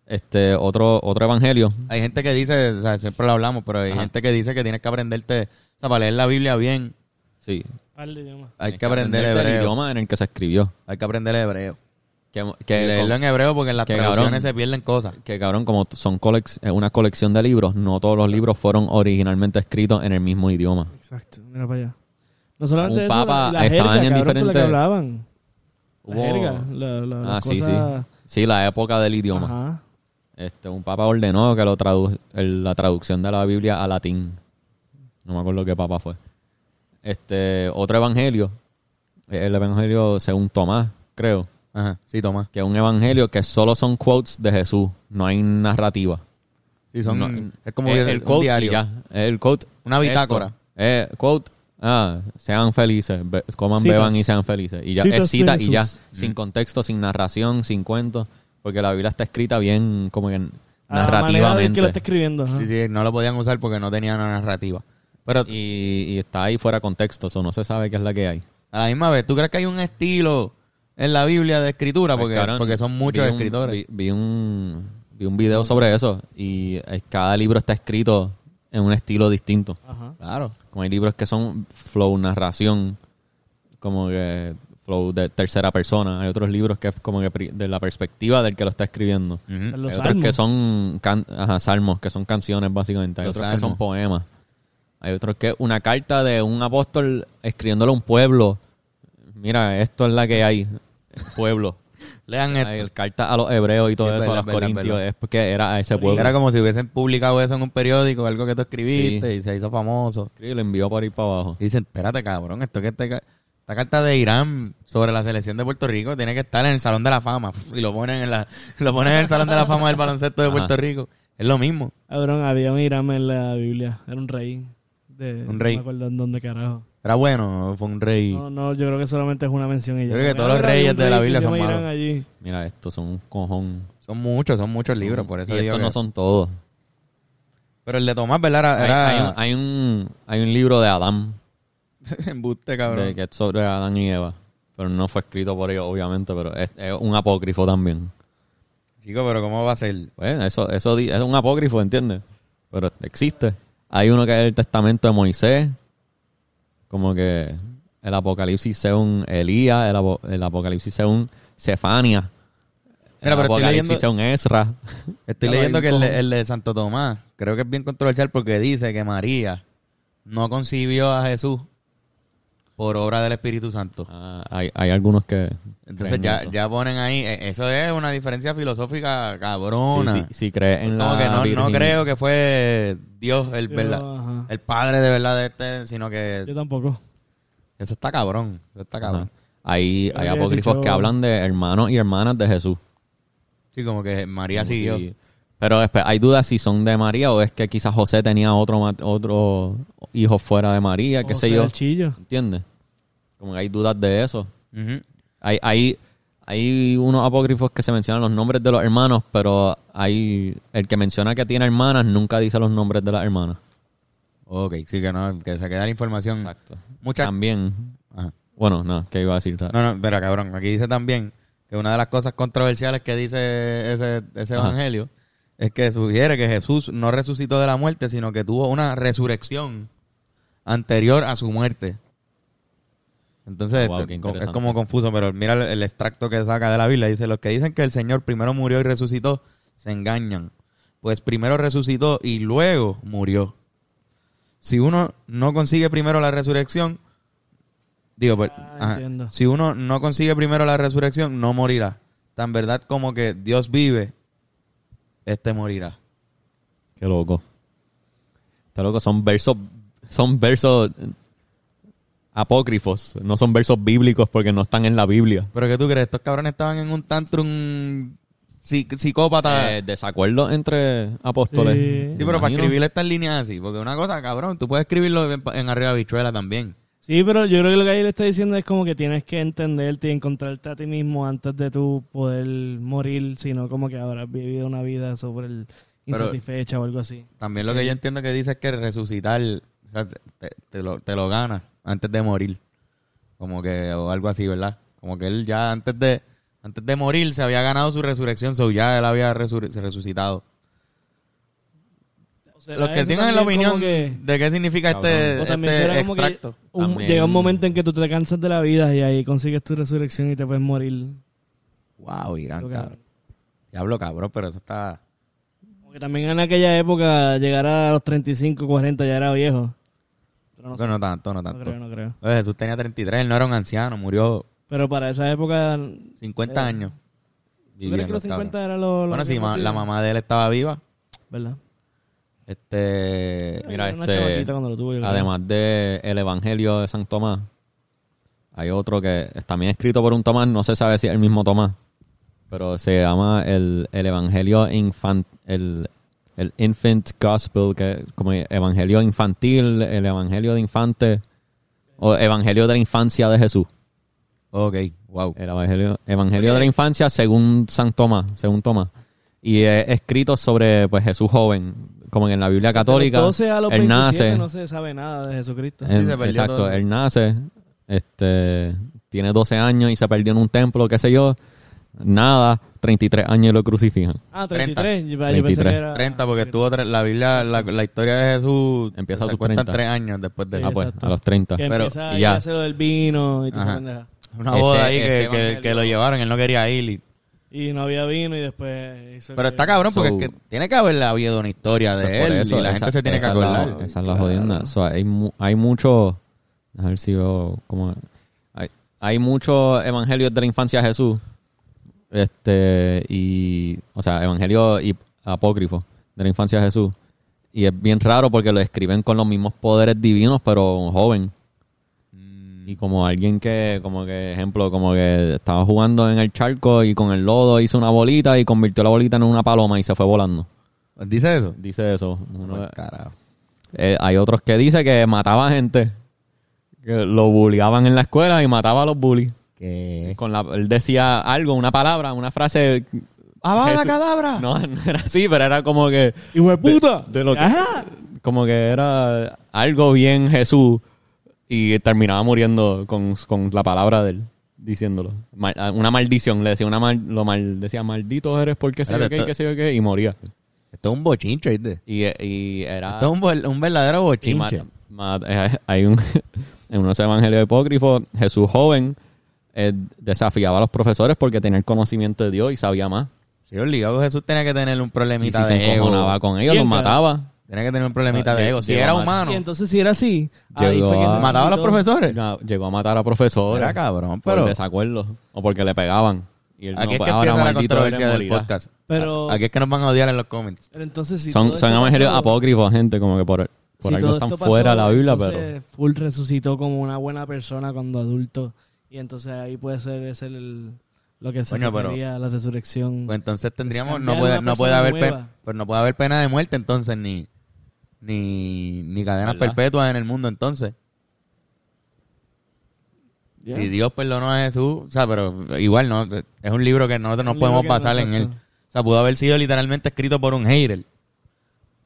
Este, otro, otro evangelio. Hay gente que dice, o sea, siempre lo hablamos, pero hay Ajá. gente que dice que tienes que aprenderte, o sea, para leer la Biblia bien, Sí. par de idiomas. hay Tienes que aprender hebreo. idioma en el que se escribió. Hay que aprender hebreo. Que, Que leerlo en hebreo porque en las que traducciones cabrón. se pierden cosas. que cabrón, como son colec- es una colección de libros, no todos los libros fueron originalmente escritos en el mismo idioma. Exacto, mira para allá. No solamente Un eso, papa, la, la estaban jerga, en con la diferentes- hablaban. La Hubo- jerga, la, la- Ah, sí, cosas- Sí, la época del idioma. Ajá. Este, un papa ordenó que lo tradu el- la traducción de la Biblia a latín. No me acuerdo qué papa fue. Este, otro evangelio, el evangelio según Tomás, creo, Ajá, sí, toma. que es un evangelio que solo son quotes de Jesús, no hay narrativa. Sí, son, No, es como es que el un quote diario. ya. Es el quote. Una bitácora. Esto. Eh, quote. Ah, sean felices, be- coman, Citas. beban y sean felices. Y ya Citas es cita y ya, sin contexto, sin narración, sin cuento, porque la Biblia está escrita bien como que A la narrativamente que lo está escribiendo. ajá. Sí, sí, no lo podían usar porque no tenían una narrativa. Pero y, y está ahí fuera de contexto, eso no se sabe qué es la que hay. a la misma vez, ¿tú crees que hay un estilo en la Biblia de escritura? Porque, porque son muchos vi un- escritores. Vi, vi un, vi un video sobre eso y eh, cada libro está escrito en un estilo distinto. Ajá. Claro. Como hay libros que son flow narración, como que flow de tercera persona. Hay otros libros que es como que de la perspectiva del que lo está escribiendo. Los hay otros salmos. que son can- ajá, salmos, que son canciones básicamente. Hay Los otros que son poemas. Hay otros que una carta de un apóstol escribiéndole a un pueblo. Mira, esto es la que hay. Pueblo. Lean. Hay carta a los hebreos y todo Sí, eso, verdad, a los verdad, corintios. verdad. Es porque era a ese pueblo. Era como si hubiesen publicado eso en un periódico, algo que tú escribiste Sí. y se hizo famoso. Y lo envió por ahí para abajo. Y dicen, espérate, cabrón, esto que este esta carta de Irán sobre la selección de Puerto Rico tiene que estar en el Salón de la Fama. Y lo ponen en la, lo ponen en el Salón de la Fama del baloncesto de Ajá. Puerto Rico. Es lo mismo. Cabrón, había un Irán en la Biblia. Era un rey. De, Un rey. No me acuerdo en dónde carajo. Era bueno, fue un rey. No, no, yo creo que solamente es una mención. y. Yo creo que todos los reyes de la Biblia son malos. Allí. Mira, estos son un cojón. Son muchos, son muchos libros, por eso y estos que- no son todos. Pero el de Tomás, ¿verdad? Era, Hay, era- hay un, hay, un, hay un libro de Adán, embuste, cabrón. de, que es sobre Adán y Eva. Pero no fue escrito por ellos, obviamente, pero es, es un apócrifo también. Chico, pero ¿cómo va a ser? Pues eso, eso es un apócrifo, ¿entiendes? Pero existe. Hay uno que es el testamento de Moisés, como que el apocalipsis según Elías, el, apo- el apocalipsis según Cefania, Mira, el pero estoy apocalipsis leyendo- según Ezra. Estoy leyendo que el, el de Santo Tomás, creo que es bien controversial porque dice que María no concibió a Jesús por obra del Espíritu Santo. Ah, hay, hay algunos que... Entonces creen ya, eso. ya ponen ahí, eh, eso es una diferencia filosófica cabrona. Sí, sí, sí cree en Como la que no, no creo que fue Dios el, Yo, verdad, ajá. el padre de verdad de este, sino que Yo tampoco. eso está cabrón. Eso está Ajá. cabrón. Hay, Yo hay había apócrifos dicho- que hablan de hermanos y hermanas de Jesús. Sí, como que María Como siguió. si- Pero después hay dudas si son de María o es que quizás José tenía otro otro hijo fuera de María, qué O sé sea, yo. el chillo. ¿Entiendes? Como que hay dudas de eso. Hay, hay, hay unos apócrifos que se mencionan los nombres de los hermanos, pero hay el que menciona que tiene hermanas nunca dice los nombres de las hermanas. Ok, sí que no, que se queda la información. Exacto. Muchas También, Ajá. bueno, no, ¿qué iba a decir? No, no, pero cabrón, aquí dice también que una de las cosas controversiales que dice ese, ese Ajá. Es que sugiere que Jesús no resucitó de la muerte, sino que tuvo una resurrección anterior a su muerte. Entonces, Wow, es como confuso, pero mira el, extracto que saca de la Biblia. Dice, los que dicen que el Señor primero murió y resucitó, se engañan. Pues primero resucitó y luego murió. Si uno no consigue primero la resurrección, digo, pues, Ah, ajá, si uno no consigue primero la resurrección, no morirá. Tan verdad como que Dios vive, este morirá. Qué loco. Está loco, son versos, son versos apócrifos, no son versos bíblicos porque no están en la Biblia. Pero ¿qué tú crees? Estos cabrones estaban en un tantrum psi- psicópata. Eh, desacuerdo entre apóstoles. Sí. pero para escribir estas líneas así. Porque una cosa, cabrón, tú puedes escribirlo en, en arriba bichuela también. Sí, pero yo creo que lo que ahí le está diciendo es como que tienes que entenderte y encontrarte a ti mismo antes de tú poder morir, sino como que habrás vivido una vida sobre el Pero- insatisfecha o algo así. También lo que yo entiendo que dice es que resucitar o sea, te, te lo, te lo ganas antes de morir. Como que, o algo así, ¿verdad? Como que él ya antes de antes de morir se había ganado su resurrección, so ya él había resucitado. Los que tienen la opinión que- de qué significa Cabrón. este, o también este será como que extracto. un- También- llega un momento en que tú te cansas de la vida y ahí consigues tu resurrección y te puedes morir. Wow, Irán, cabrón. Diablo, cabrón, pero eso está... Porque también en aquella época llegar a los 35, 40 ya era viejo. Pero no, No, sé, no tanto, no no tanto. creo, no creo. Oye, Jesús tenía 33, él no era un anciano, murió Pero para esa época... 50 Eh, años. ¿Tú crees que los cabrón. 50 era lo, lo Bueno, sí, ma- la mamá de él estaba viva. ¿Verdad? Este... Mira, este, chamaquita cuando lo tuvo, yo creo. Además de el Evangelio de San Tomás, hay otro que es también escrito por un Tomás, no se sabe si es el mismo Tomás, pero se llama el, el Evangelio infan, el el infant gospel, que como evangelio infantil, el evangelio de infante, o evangelio de la infancia de Jesús. Ok, wow. El evangelio, evangelio de la infancia según San Tomás, según Tomás. Y es escrito sobre pues Jesús joven, como en la Biblia católica. De los 12 a los él 27 nace, no se sabe nada de Jesucristo. él- Sí, se perdió exacto, todo eso. él nace, este, tiene 12 años y se perdió en un templo, qué sé yo, nada, 33 años y lo crucifican. Ah, 33. Yo, yo pensé 33. que era... 30, porque estuvo tre- la Biblia, la, la historia de Jesús Empieza a se sus cuentan 30. tres años después de Sí, ah, eso. pues, exacto. a los 30. Que Pero- empieza y a ya. hacer lo del vino y esa Ajá. pendeja. Una Este- boda ahí este que, que, evangelio- que lo llevaron, él no quería ir. y- Y no había vino y después hizo Pero que- está cabrón porque So- es que tiene que haber habido una historia de Pues por él eso, y la esa- gente se tiene que esa es la- acordar. esa es la jodienda. So, hay, mu- hay mucho. A ver si veo cómo. Hay, hay muchos evangelios de la infancia de Jesús. Este. Y. O sea, evangelio y apócrifo de la infancia de Jesús. Y es bien raro porque lo escriben con los mismos poderes divinos, pero joven. Y como alguien que, como que, ejemplo, como que estaba jugando en el charco y con el lodo hizo una bolita y convirtió la bolita en una paloma y se fue volando. ¿Dice eso? Dice eso. Uno- Pues, carajo. eh, hay otros que dice que mataba gente. Que lo bulliaban en la escuela y mataba a los bullies. ¿Qué? Con la, él decía algo, una palabra, una frase. ¡Abada cadabra! No, no era así, pero era como que. ¡Hijo de puta! de lo que- Ajá. Como que era algo bien Jesús. Y terminaba muriendo con, con la palabra de él, diciéndolo. Mal- una maldición, le decía una mal, lo mal, decía, maldito eres porque sé yo qué, y sé yo qué, y moría. Esto es un bochinche, ¿viste? Y, y era. Esto es un, un verdadero Y bochinche. ma- ma- eh, hay un en unos evangelios apócrifos Jesús joven eh, desafiaba a los profesores porque tenía el conocimiento de Dios y sabía más Sí, obligado Jesús tenía que tener un y problemita si se de ego. encojonaba con ellos los mataba Tenía que tener un problemita Ah, de ego. Si era humano. Y entonces si era así, ahí Llegó fue que a- necesitó- ¿Mataba a los profesores? Ya, llegó a matar a profesores Era cabrón, por pero... desacuerdo o porque le pegaban y él, Aquí no, es pues, que ahora empieza la controversia del podcast. Pero- Aquí es que nos van a odiar en los comments. Pero entonces si son son evangelios pasó- apócrifos gente como que por, por si algo están pasó, fuera de la Biblia pero Full resucitó como una buena persona cuando adulto. Y entonces ahí puede ser ese el, lo que se Coño, pero- refería a la resurrección. Pues entonces tendríamos... No puede, no puede haber pena... Pues no puede haber pena de muerte entonces, ni... Ni, ni cadenas ¿Verdad? perpetuas en el mundo entonces. Si Dios perdonó a Jesús, o sea, pero igual no, es un libro que nosotros no podemos no, basar en él. O sea, pudo haber sido literalmente escrito por un hater.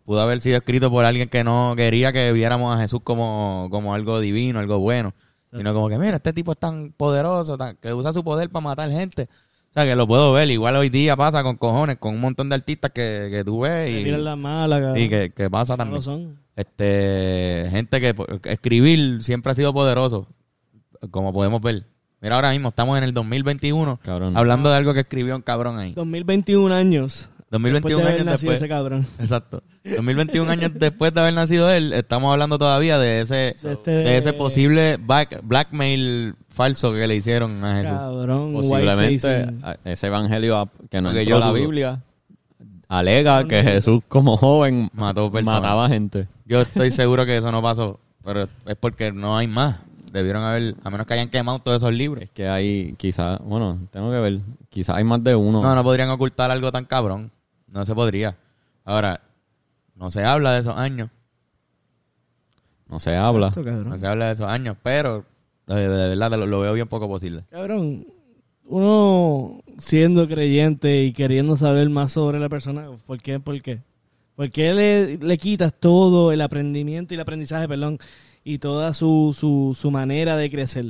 Pudo haber sido escrito por alguien que no quería que viéramos a Jesús como, como algo divino, algo bueno. Sino como que, mira, este tipo es tan poderoso, tan- que usa su poder para matar gente. Sea, que lo puedo ver. Igual hoy día pasa con cojones, con un montón de artistas que, que tú ves Que y, miran la mala, y que, que pasa No también. lo son. Este, gente que po- escribir siempre ha sido poderoso, como podemos ver. Mira, ahora mismo estamos en el 2021 cabrón hablando de algo que escribió un cabrón ahí. 2021 años. 2021 después de haber años nacido después. ese cabrón. Exacto. 2021 años después de haber nacido él, estamos hablando todavía de ese, De este- de ese posible back- blackmail falso que le hicieron a Jesús. Cabrón. posiblemente ese evangelio que no a la. Biblia alega que Jesús como joven Mató personas. mataba gente Yo estoy seguro que eso no pasó, pero es porque no hay más. Debieron haber, a menos que hayan quemado todos esos libros. es que hay quizás bueno tengo que ver quizás hay más de uno No, no podrían ocultar algo tan cabrón. No se podría. Ahora, no se habla de esos años. no se habla Exacto. No se habla de esos años, pero de, de verdad lo, lo veo bien poco posible. Cabrón, uno siendo creyente y queriendo saber más sobre la persona, ¿por qué? ¿Por qué? ¿Por qué le, le quitas todo el aprendimiento y el aprendizaje, perdón, y toda su, su, su manera de crecer?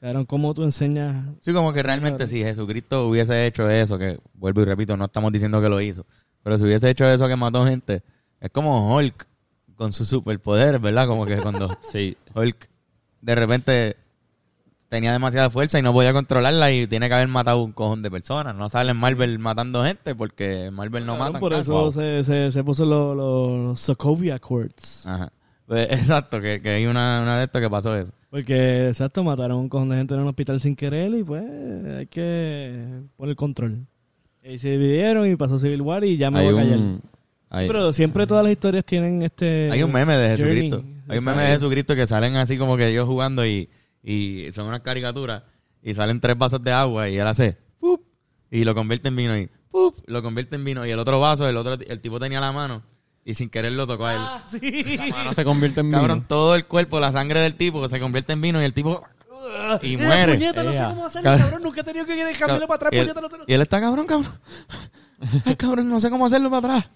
Cabrón, ¿cómo tú enseñas? Sí, como que realmente si Jesucristo hubiese hecho eso, que vuelvo y repito, no estamos diciendo que lo hizo, pero si hubiese hecho eso que mató gente, es como Hulk con sus superpoderes, ¿verdad? Como que cuando sí Hulk de repente tenía demasiada fuerza y no podía controlarla y tiene que haber matado un cojón de personas. No sale en Marvel matando gente porque Marvel no mata. por eso se, se, se puso los los Sokovia Accords. Ajá. Pues, exacto, que, que hay una, una de estas que pasó eso. Porque, exacto, mataron a un cojón de gente en un hospital sin querer y pues hay que poner control. Y se dividieron y pasó Civil War y ya me hay voy a callar. un hay- Pero siempre todas las historias tienen este... Hay un meme de journey, Jesucristo. Hay un meme de. Jesucristo que salen así como que ellos jugando y, y son unas caricaturas y salen tres vasos de agua y él hace ¡pup! y lo convierte en vino y ¡pup! lo convierte en vino. Y el otro vaso, el otro el tipo tenía la mano y sin querer lo tocó a él. Ah, sí. No se convierte en Cabrón, vino. todo el cuerpo, la sangre del tipo se convierte en vino y el tipo... Y muere. puñeta, no sé cómo hacerlo, Cabrón. cabrón. Nunca he tenido que cambiarlo para atrás, y, él, puñeta, no sé- y él está cabrón, cabrón. Ay, cabrón, no sé cómo hacerlo para atrás.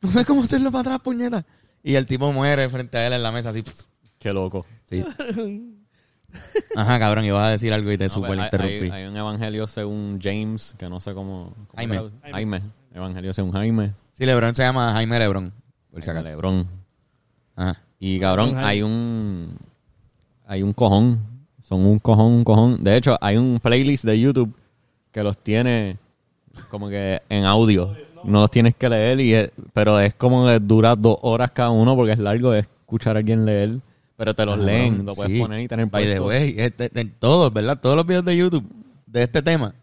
No sé cómo hacerlo para atrás, puñeta. Y el tipo muere frente a él en la mesa así. Qué loco. Sí. Ajá, cabrón, ibas a decir algo y te No, super pues, hay- interrumpí. hay, hay un evangelio según James, que no sé cómo... cómo Jaime. era. Jaime. Evangelio según Jaime. Sí, Lebron se llama Jaime Lebron. Por si acaso. Lebrón. Ajá. Y cabrón, hay un... Hay un cojón. Son un cojón, un cojón. De hecho, hay un playlist de YouTube que los tiene como que en audio. No los tienes que leer, y es- pero es como que dura dos horas cada uno porque es largo de escuchar a alguien leer. Pero te los leen, lo puedes sí. poner y tener By the way, este, en todos, ¿verdad? Todos los videos de YouTube de este tema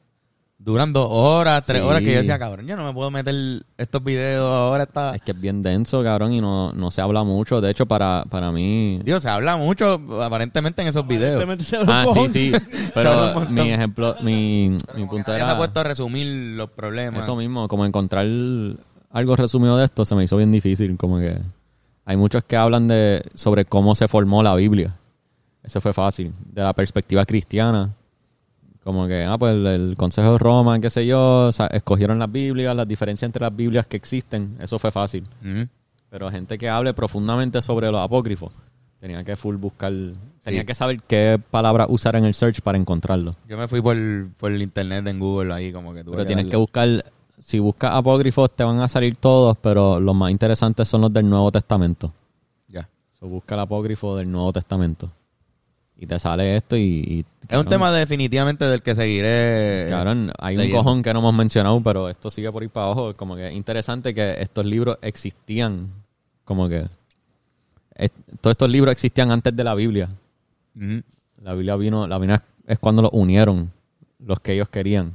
duran dos horas, tres Sí. horas que yo decía, cabrón, yo no me puedo meter estos videos ahora. Está... Es que es bien denso, cabrón, y no, no se habla mucho. De hecho, para, para mí... Dios, se habla mucho aparentemente en esos videos. Aparentemente se Ah, sí, sí. Pero mi ejemplo, mi, mi punto nadie se era... ha puesto a resumir los problemas. Eso mismo, como encontrar algo resumido de esto se me hizo bien difícil. Como que hay muchos que hablan de sobre cómo se formó la Biblia. Eso fue fácil. De la perspectiva cristiana. Como que, ah, pues el, Consejo de Roma, qué sé yo, o sea, escogieron las Biblias, las diferencias entre las Biblias que existen. Eso fue fácil. Pero gente que hable profundamente sobre los apócrifos, tenía que full buscar, tenía que saber qué palabra usar en el search para encontrarlo. Yo me fui por, por el internet en Google ahí, como que tuve Pero tienes que buscar, si buscas apócrifos te van a salir todos, pero los más interesantes son los del Nuevo Testamento. Ya. So, busca el apócrifo del Nuevo Testamento. Y te sale esto y... y, Es un tema definitivamente del que seguiré. Cabrón, hay un leyendo. cojón que no hemos mencionado, pero esto sigue por ir para abajo. Como que es interesante que estos libros existían, como que... es- todos estos libros existían antes de la Biblia. La Biblia vino, la Biblia es cuando los unieron, los que ellos querían.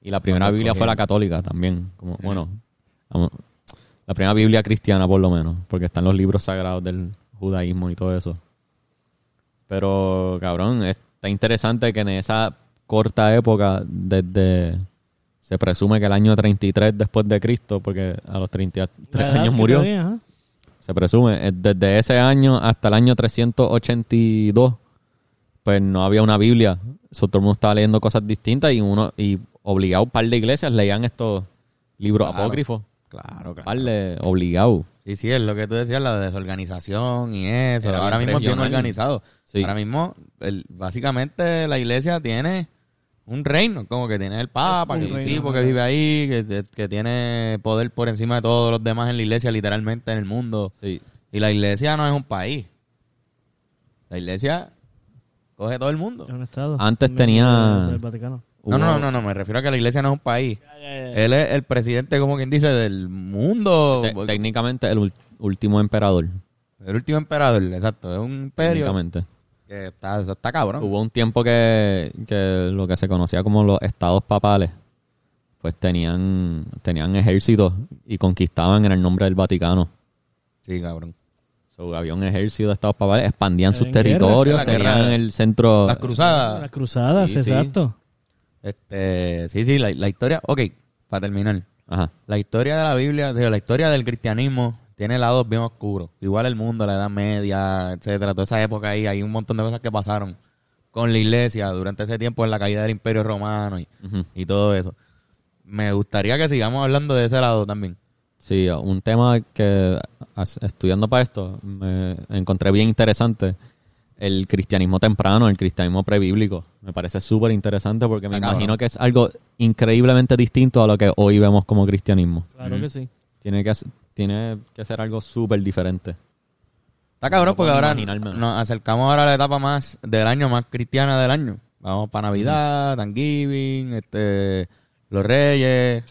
Y la primera Biblia fue la católica también. Como, bueno, la primera Biblia cristiana por lo menos, porque están los libros sagrados del judaísmo y todo eso. Pero, cabrón, está interesante que en esa corta época, desde se presume que el año 33 después de Cristo, porque a los 33 La edad años murió, tenía, se presume, eh, desde ese año hasta el año 382, pues no había una Biblia. So, todo el mundo estaba leyendo cosas distintas y uno y obligado un par de iglesias leían estos libros Claro. apócrifos. Claro, claro. Par de obligado. Sí, sí, es lo que tú decías, la desorganización y eso. Era Ahora mismo es bien organizado. Sí. Ahora mismo, el- básicamente, la iglesia tiene un reino, como que tiene el Papa, que reino, sí, porque vive ahí, que, que tiene poder por encima de todos los demás en la iglesia, literalmente en el mundo. Sí. Y la iglesia no es un país. La iglesia coge todo el mundo. Es un estado. Antes tenía- el Vaticano. No, no, no, no, no, me refiero a que la iglesia no es un país. Ya, ya, ya. Él es el presidente, como quien dice, del mundo. te- técnicamente el último emperador. El último emperador, exacto. Es un imperio Técnicamente. que está, eso está cabrón. Hubo un tiempo que, que lo que se conocía como los estados papales, pues tenían, tenían ejércitos y conquistaban en el nombre del Vaticano. Sí, cabrón. So, había un ejército de estados papales, expandían sus guerra. territorios, guerra. tenían el centro... Las cruzadas. Las cruzadas, Sí, sí. Este, sí, sí, la, la historia. Ok, para terminar. Ajá. La historia de la Biblia, o sea, la historia del cristianismo tiene lados bien oscuros. Igual el mundo, la Edad Media, etcétera. Toda esa época ahí, hay un montón de cosas que pasaron con la iglesia durante ese tiempo en la caída del Imperio Romano y, y todo eso. Me gustaría que sigamos hablando de ese lado también. Sí, un tema que estudiando para esto me encontré bien interesante. El cristianismo temprano, el cristianismo prebíblico. Me parece súper interesante porque me imagino que es algo increíblemente distinto a lo que hoy vemos como cristianismo. Claro que sí. Tiene que, tiene que ser algo súper diferente. Está cabrón No porque ahora imaginármelo. nos acercamos ahora a la etapa más del año, más cristiana del año. Vamos para Navidad, Thanksgiving, este, los Reyes,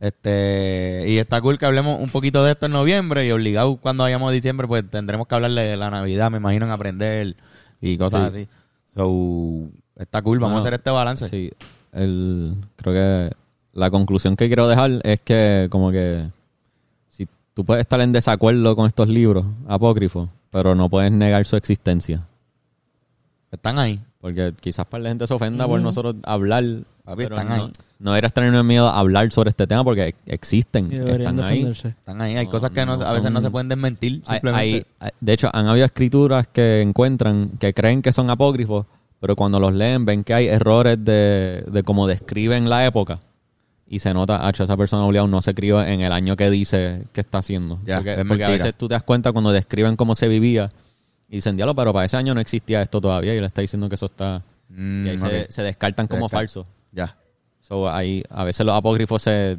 este, y está cool que hablemos un poquito de esto en noviembre y obligado cuando vayamos a diciembre pues tendremos que hablar de la Navidad, me imagino en aprender y cosas Sí. así. So, está cool, vamos Bueno, a hacer este balance. Sí, el, creo que la conclusión que quiero dejar es que como que si tú puedes estar en desacuerdo con estos libros apócrifos, pero no puedes negar su existencia. Están ahí. Porque quizás para la gente se ofenda por nosotros hablar Papi, Pero están no, ahí. no deberías tener miedo a hablar sobre este tema porque existen, Y están ahí. Están ahí. Hay No, cosas que no- no a veces no se pueden desmentir. Hay- Simplemente. hay- hay- de hecho, han habido escrituras que encuentran que creen que son apócrifos, pero cuando los leen ven que hay errores de, de cómo describen la época y se nota, hacho, esa persona obligado no se crió en el año que dice que está haciendo. Ya, porque es porque a veces tú te das cuenta cuando describen cómo se vivía y dicen, diablo, pero para ese año no existía esto todavía y le está diciendo que eso está... Mm, y ahí ok. se, se descartan Se como descartan. falsos. Ya. So, ahí, a veces los apócrifos se,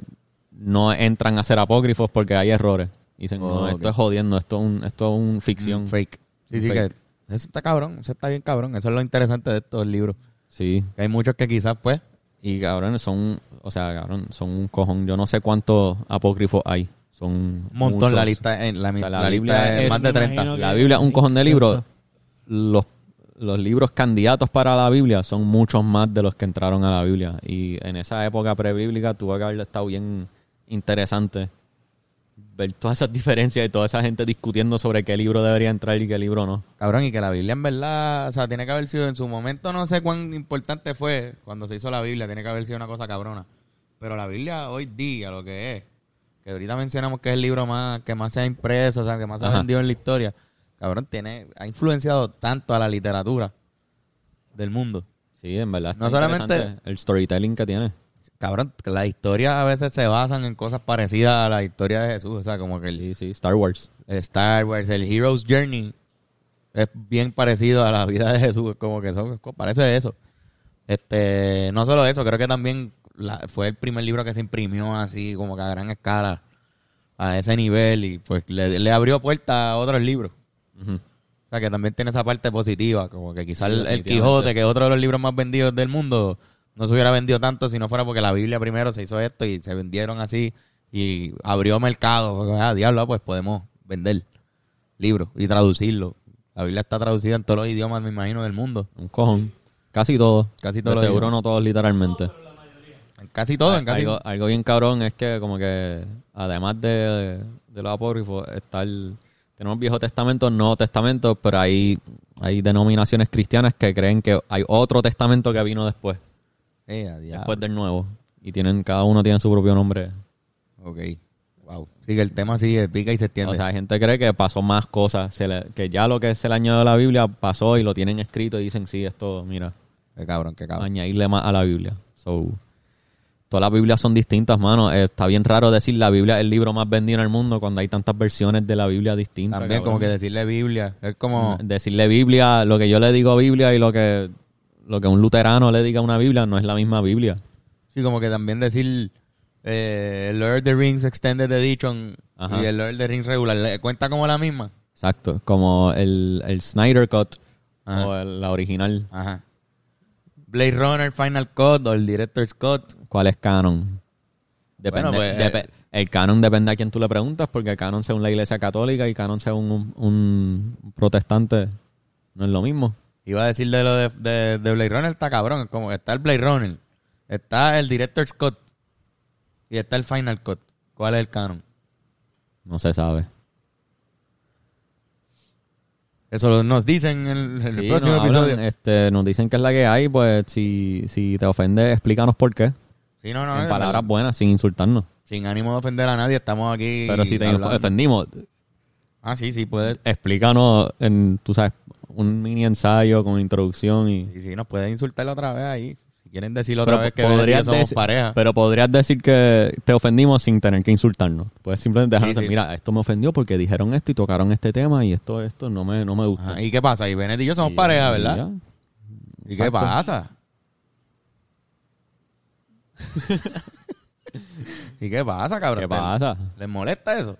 no entran a ser apócrifos porque hay errores. Dicen, Oh, no, esto es jodiendo, esto es un, esto es un ficción. Un fake. Sí, sí, Fake. que eso está cabrón. Eso está bien cabrón. Eso es lo interesante de estos libros. Sí. Que hay muchos que quizás, pues, Y cabrón, son, o sea, cabrón, son un cojón. Yo no sé cuántos apócrifos hay. Son un montón. muchos. La lista, en la, O sea, la la Biblia es, es- más de me 30. imagino La Biblia es un cojón de libros. Los, los libros candidatos para la Biblia son muchos más de los que entraron a la Biblia. Y en esa época prebíblica tuvo que haber estado bien interesante ver todas esas diferencias y toda esa gente discutiendo sobre qué libro debería entrar y qué libro no. Cabrón, y que la Biblia en verdad, o sea, tiene que haber sido en su momento, no sé cuán importante fue cuando se hizo la Biblia, tiene que haber sido una cosa cabrona. Pero la Biblia hoy día, lo que es, que ahorita mencionamos que es el libro más que más se ha impreso, o sea, que más se ha vendido en la historia, cabrón, tiene, ha influenciado tanto a la literatura del mundo. Sí, en verdad. No solamente- el storytelling que tiene. Cabrón, las historias a veces se basan en cosas parecidas a la historia de Jesús, o sea, como que el, Sí, sí, Star Wars. Star Wars, el Hero's Journey es bien parecido a la vida de Jesús, es como que son, parece eso. Este, no solo eso, creo que también la- fue el primer libro que se imprimió así como que a gran escala a ese nivel y pues le, le abrió puerta a otros libros. O sea, que también tiene esa parte positiva, como que quizás Sí, el. Quijote, que es otro de los libros más vendidos del mundo, no se hubiera vendido tanto si no fuera porque la Biblia primero se hizo esto y se vendieron así y abrió mercado. Porque, Ah, diablo, pues podemos vender libros y traducirlos. La Biblia está traducida en todos los idiomas, me imagino, del mundo. Un cojón. Casi todo. Casi todos seguro idiomas. no todos literalmente. En casi todo, en casi algo, algo bien cabrón es que como que además de, de los apócrifos está el... Tenemos Viejo Testamento, Nuevo Testamento, pero hay, hay denominaciones cristianas que creen que hay otro testamento que vino después, Eh, después del Nuevo. Y tienen cada uno tiene su propio nombre. Ok. Wow. Sí, que el tema sigue, pica y se extiende. O sea, hay gente cree que pasó más cosas, se le- que ya lo que se le añadió a la Biblia pasó y lo tienen escrito y dicen, sí, esto, mira, qué cabrón, qué cabrón. añadirle más a la Biblia. So, todas las Biblias son distintas, mano. Eh, está bien raro decir la Biblia es el libro más vendido en el mundo cuando hay tantas versiones de la Biblia distintas. También como que decirle Biblia, es como... Decirle Biblia, lo que yo le digo a Biblia y lo que, lo que un luterano le diga a una Biblia no es la misma Biblia. Sí, como que también decir eh, Lord of the Rings Extended Edition Ajá. y el Lord of the Rings regular, ¿le- ¿cuenta como la misma? Exacto, como el, el Snyder Cut Ajá. o el- la original. Ajá. Blade Runner Final Cut o el Director's Cut. ¿Cuál es canon? Depende, Bueno, pues, eh, el canon depende a quién tú le preguntas, porque canon según la iglesia católica y canon según un, un protestante no es lo mismo. Iba a decir de lo de, de, de Blade Runner, está cabrón. es Como está el Blade Runner, está el Director's Cut y está el Final Cut. ¿Cuál es el canon? No se sabe. Eso nos dicen en el, en el Sí, próximo nos, hablan, episodio. este, nos dicen que es la que hay, pues si, si te ofende, explícanos por qué. Sí, no, no, en palabras verdad. buenas, sin insultarnos. Sin ánimo de ofender a nadie, estamos aquí. Pero si te ofendimos, Ah, sí, sí, puede. explícanos en, tú sabes, un mini ensayo con introducción y... Sí, sí, nos puede insultar otra vez ahí. Si quieren decirlo otra Pero vez que podrías, somos pareja. pero podrías decir que te ofendimos sin tener que insultarnos. Puedes simplemente dejarnos Sí, de, sí. mira, esto me ofendió porque dijeron esto y tocaron este tema y esto, esto no me, no me gusta. Ajá, ¿Y qué pasa? Y Bennett y yo somos Y- pareja, ¿verdad? ya. ¿Y qué pasa? ¿Y qué pasa, cabrón? ¿Qué ¿Te- pasa? ¿Les molesta eso?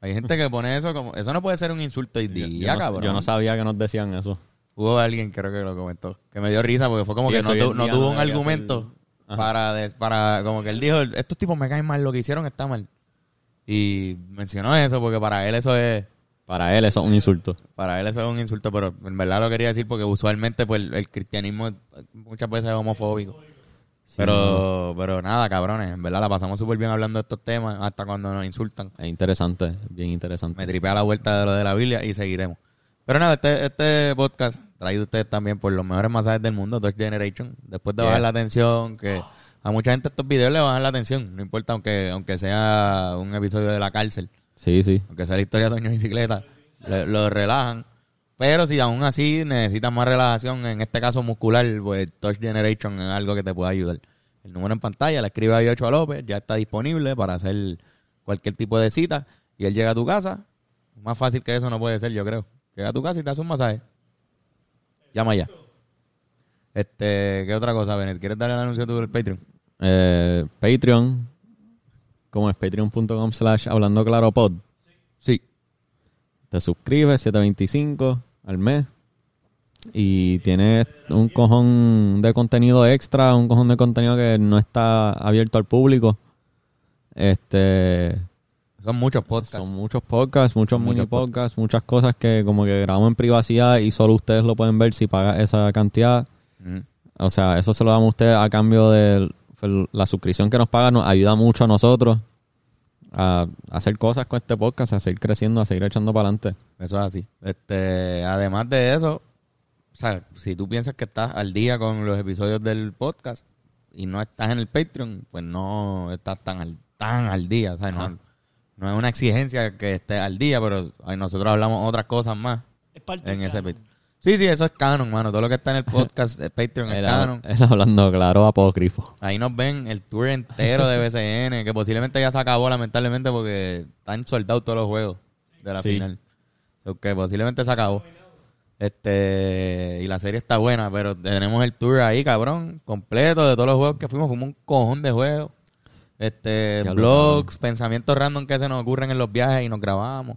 Hay gente que pone eso como... Eso no puede ser un insulto hoy Yo- día, yo, no, cabrón. yo no sabía que nos decían eso. Hubo alguien, creo que lo comentó, que me dio risa porque fue como Sí, que no, tu- no tuvo un argumento para, des- para... Como que él dijo, estos tipos me caen mal, lo que hicieron está mal. Y mencionó eso porque para él eso es... Para él eso es un insulto. Para él eso es un insulto, pero en verdad lo quería decir porque usualmente pues el, cristianismo muchas veces es homofóbico. pero, pero nada, cabrones, en verdad la pasamos súper bien hablando de estos temas hasta cuando nos insultan. Es interesante, bien interesante. Me tripea la vuelta de lo de la Biblia y seguiremos. Pero nada, este, este podcast traído ustedes también por los mejores masajes del mundo, Dodge Generation. Después de Yeah. bajar la atención, que a mucha gente estos videos le bajan la atención. No importa aunque, aunque sea un episodio de la cárcel, Sí, sí. aunque sea la historia de Doña Bicicleta, le- lo relajan. Pero si aún así necesitas más relajación, en este caso muscular, pues Touch Generation es algo que te puede ayudar. El número en pantalla, le escribe a Yocho López, ya está disponible para hacer cualquier tipo de cita. Y él llega a tu casa. Más fácil que eso no puede ser, yo creo. Llega a tu casa y te hace un masaje. Llama ya. Este, ¿qué otra cosa, Benet? ¿Quieres darle el anuncio tú del Patreon? Eh, Patreon, como es patreon.com slash hablando claro pod. Sí. Te suscribes, 725 al mes. Y tienes un cojón de contenido extra, un cojón de contenido que no está abierto al público. Este Son muchos podcasts. son muchos podcasts, muchos mini muchos podcasts, muchas cosas que como que grabamos en privacidad y solo ustedes lo pueden ver si pagan esa cantidad. Mm. O sea, eso se lo damos a ustedes a cambio de la suscripción que nos pagan, nos ayuda mucho a nosotros a, a hacer cosas con este podcast, a seguir creciendo, a seguir echando para adelante. Eso es así. Este, además de eso, o sea, si tú piensas que estás al día con los episodios del podcast y no estás en el Patreon, pues no estás tan al, tan al día. O sea, no, no es una exigencia que estés al día, pero nosotros hablamos otras cosas más Es parte en ese. Patreon. Sí, sí, eso es canon, mano. Todo lo que está en el podcast de Patreon es canon. él hablando claro, apócrifo. Ahí nos ven el tour entero de BCN, que posiblemente ya se acabó lamentablemente porque están soldados todos los juegos de la Sí. final. So que posiblemente se acabó. Este, y la serie está buena, pero tenemos el tour ahí, cabrón, completo de todos los juegos que fuimos, fuimos un cojón de juegos. Este, Ya lo blogs, pensamientos random que se nos ocurren en los viajes y nos grabamos.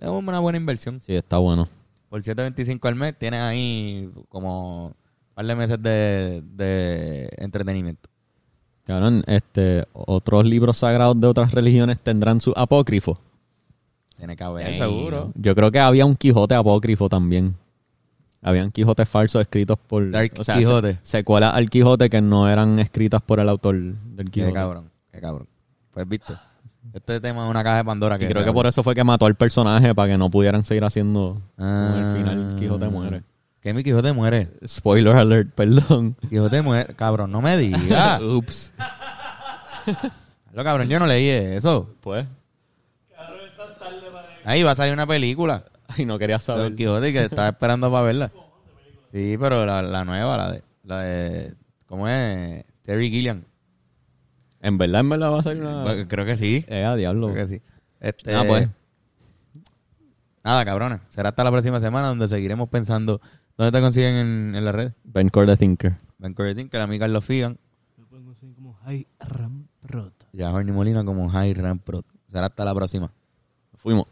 Es una buena inversión. Sí, está bueno. Por 7.25 al mes tienes ahí como un par de meses de, de entretenimiento. Cabrón, este, otros libros sagrados de otras religiones tendrán su apócrifo. Tiene que haber, seguro. Yo creo que había un Quijote apócrifo también. Habían Quijotes falsos escritos por... Dark o sea, Quijote. se- secuelas al Quijote que no eran escritas por el autor del Qué Quijote. cabrón, qué cabrón. Pues viste, este tema es una caja de Pandora que Y creo que por eso fue que mató al personaje para que no pudieran seguir haciendo... Ah. Al final Quijote muere. Que mi Quijote muere. Spoiler alert, perdón. Quijote muere. Cabrón, no me digas. Ups. Lo cabrón, yo no leí eso. Pues. Ahí va a salir una película Ay, no quería saber. Don Quijote que estaba esperando para verla. Sí, pero la, la nueva, la de, la de. ¿Cómo es? Terry Gilliam. En verdad, en verdad va a ser una... Pues, Creo que sí. Eh, a diablo. Creo que sí. Este, Ah, pues. Nada, cabrones. Será hasta la próxima semana donde seguiremos pensando. ¿Dónde te consiguen en, en la red? Ben Core the Thinker. Ben Corretin, que la amiga Carlos Figan. Lo pueden conseguir como High Ram Rota. Y a Jorge Molina como High Ramp Pro. Será hasta la próxima. Fuimos.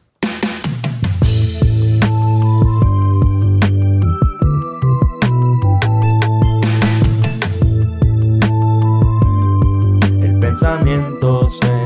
El pensamiento se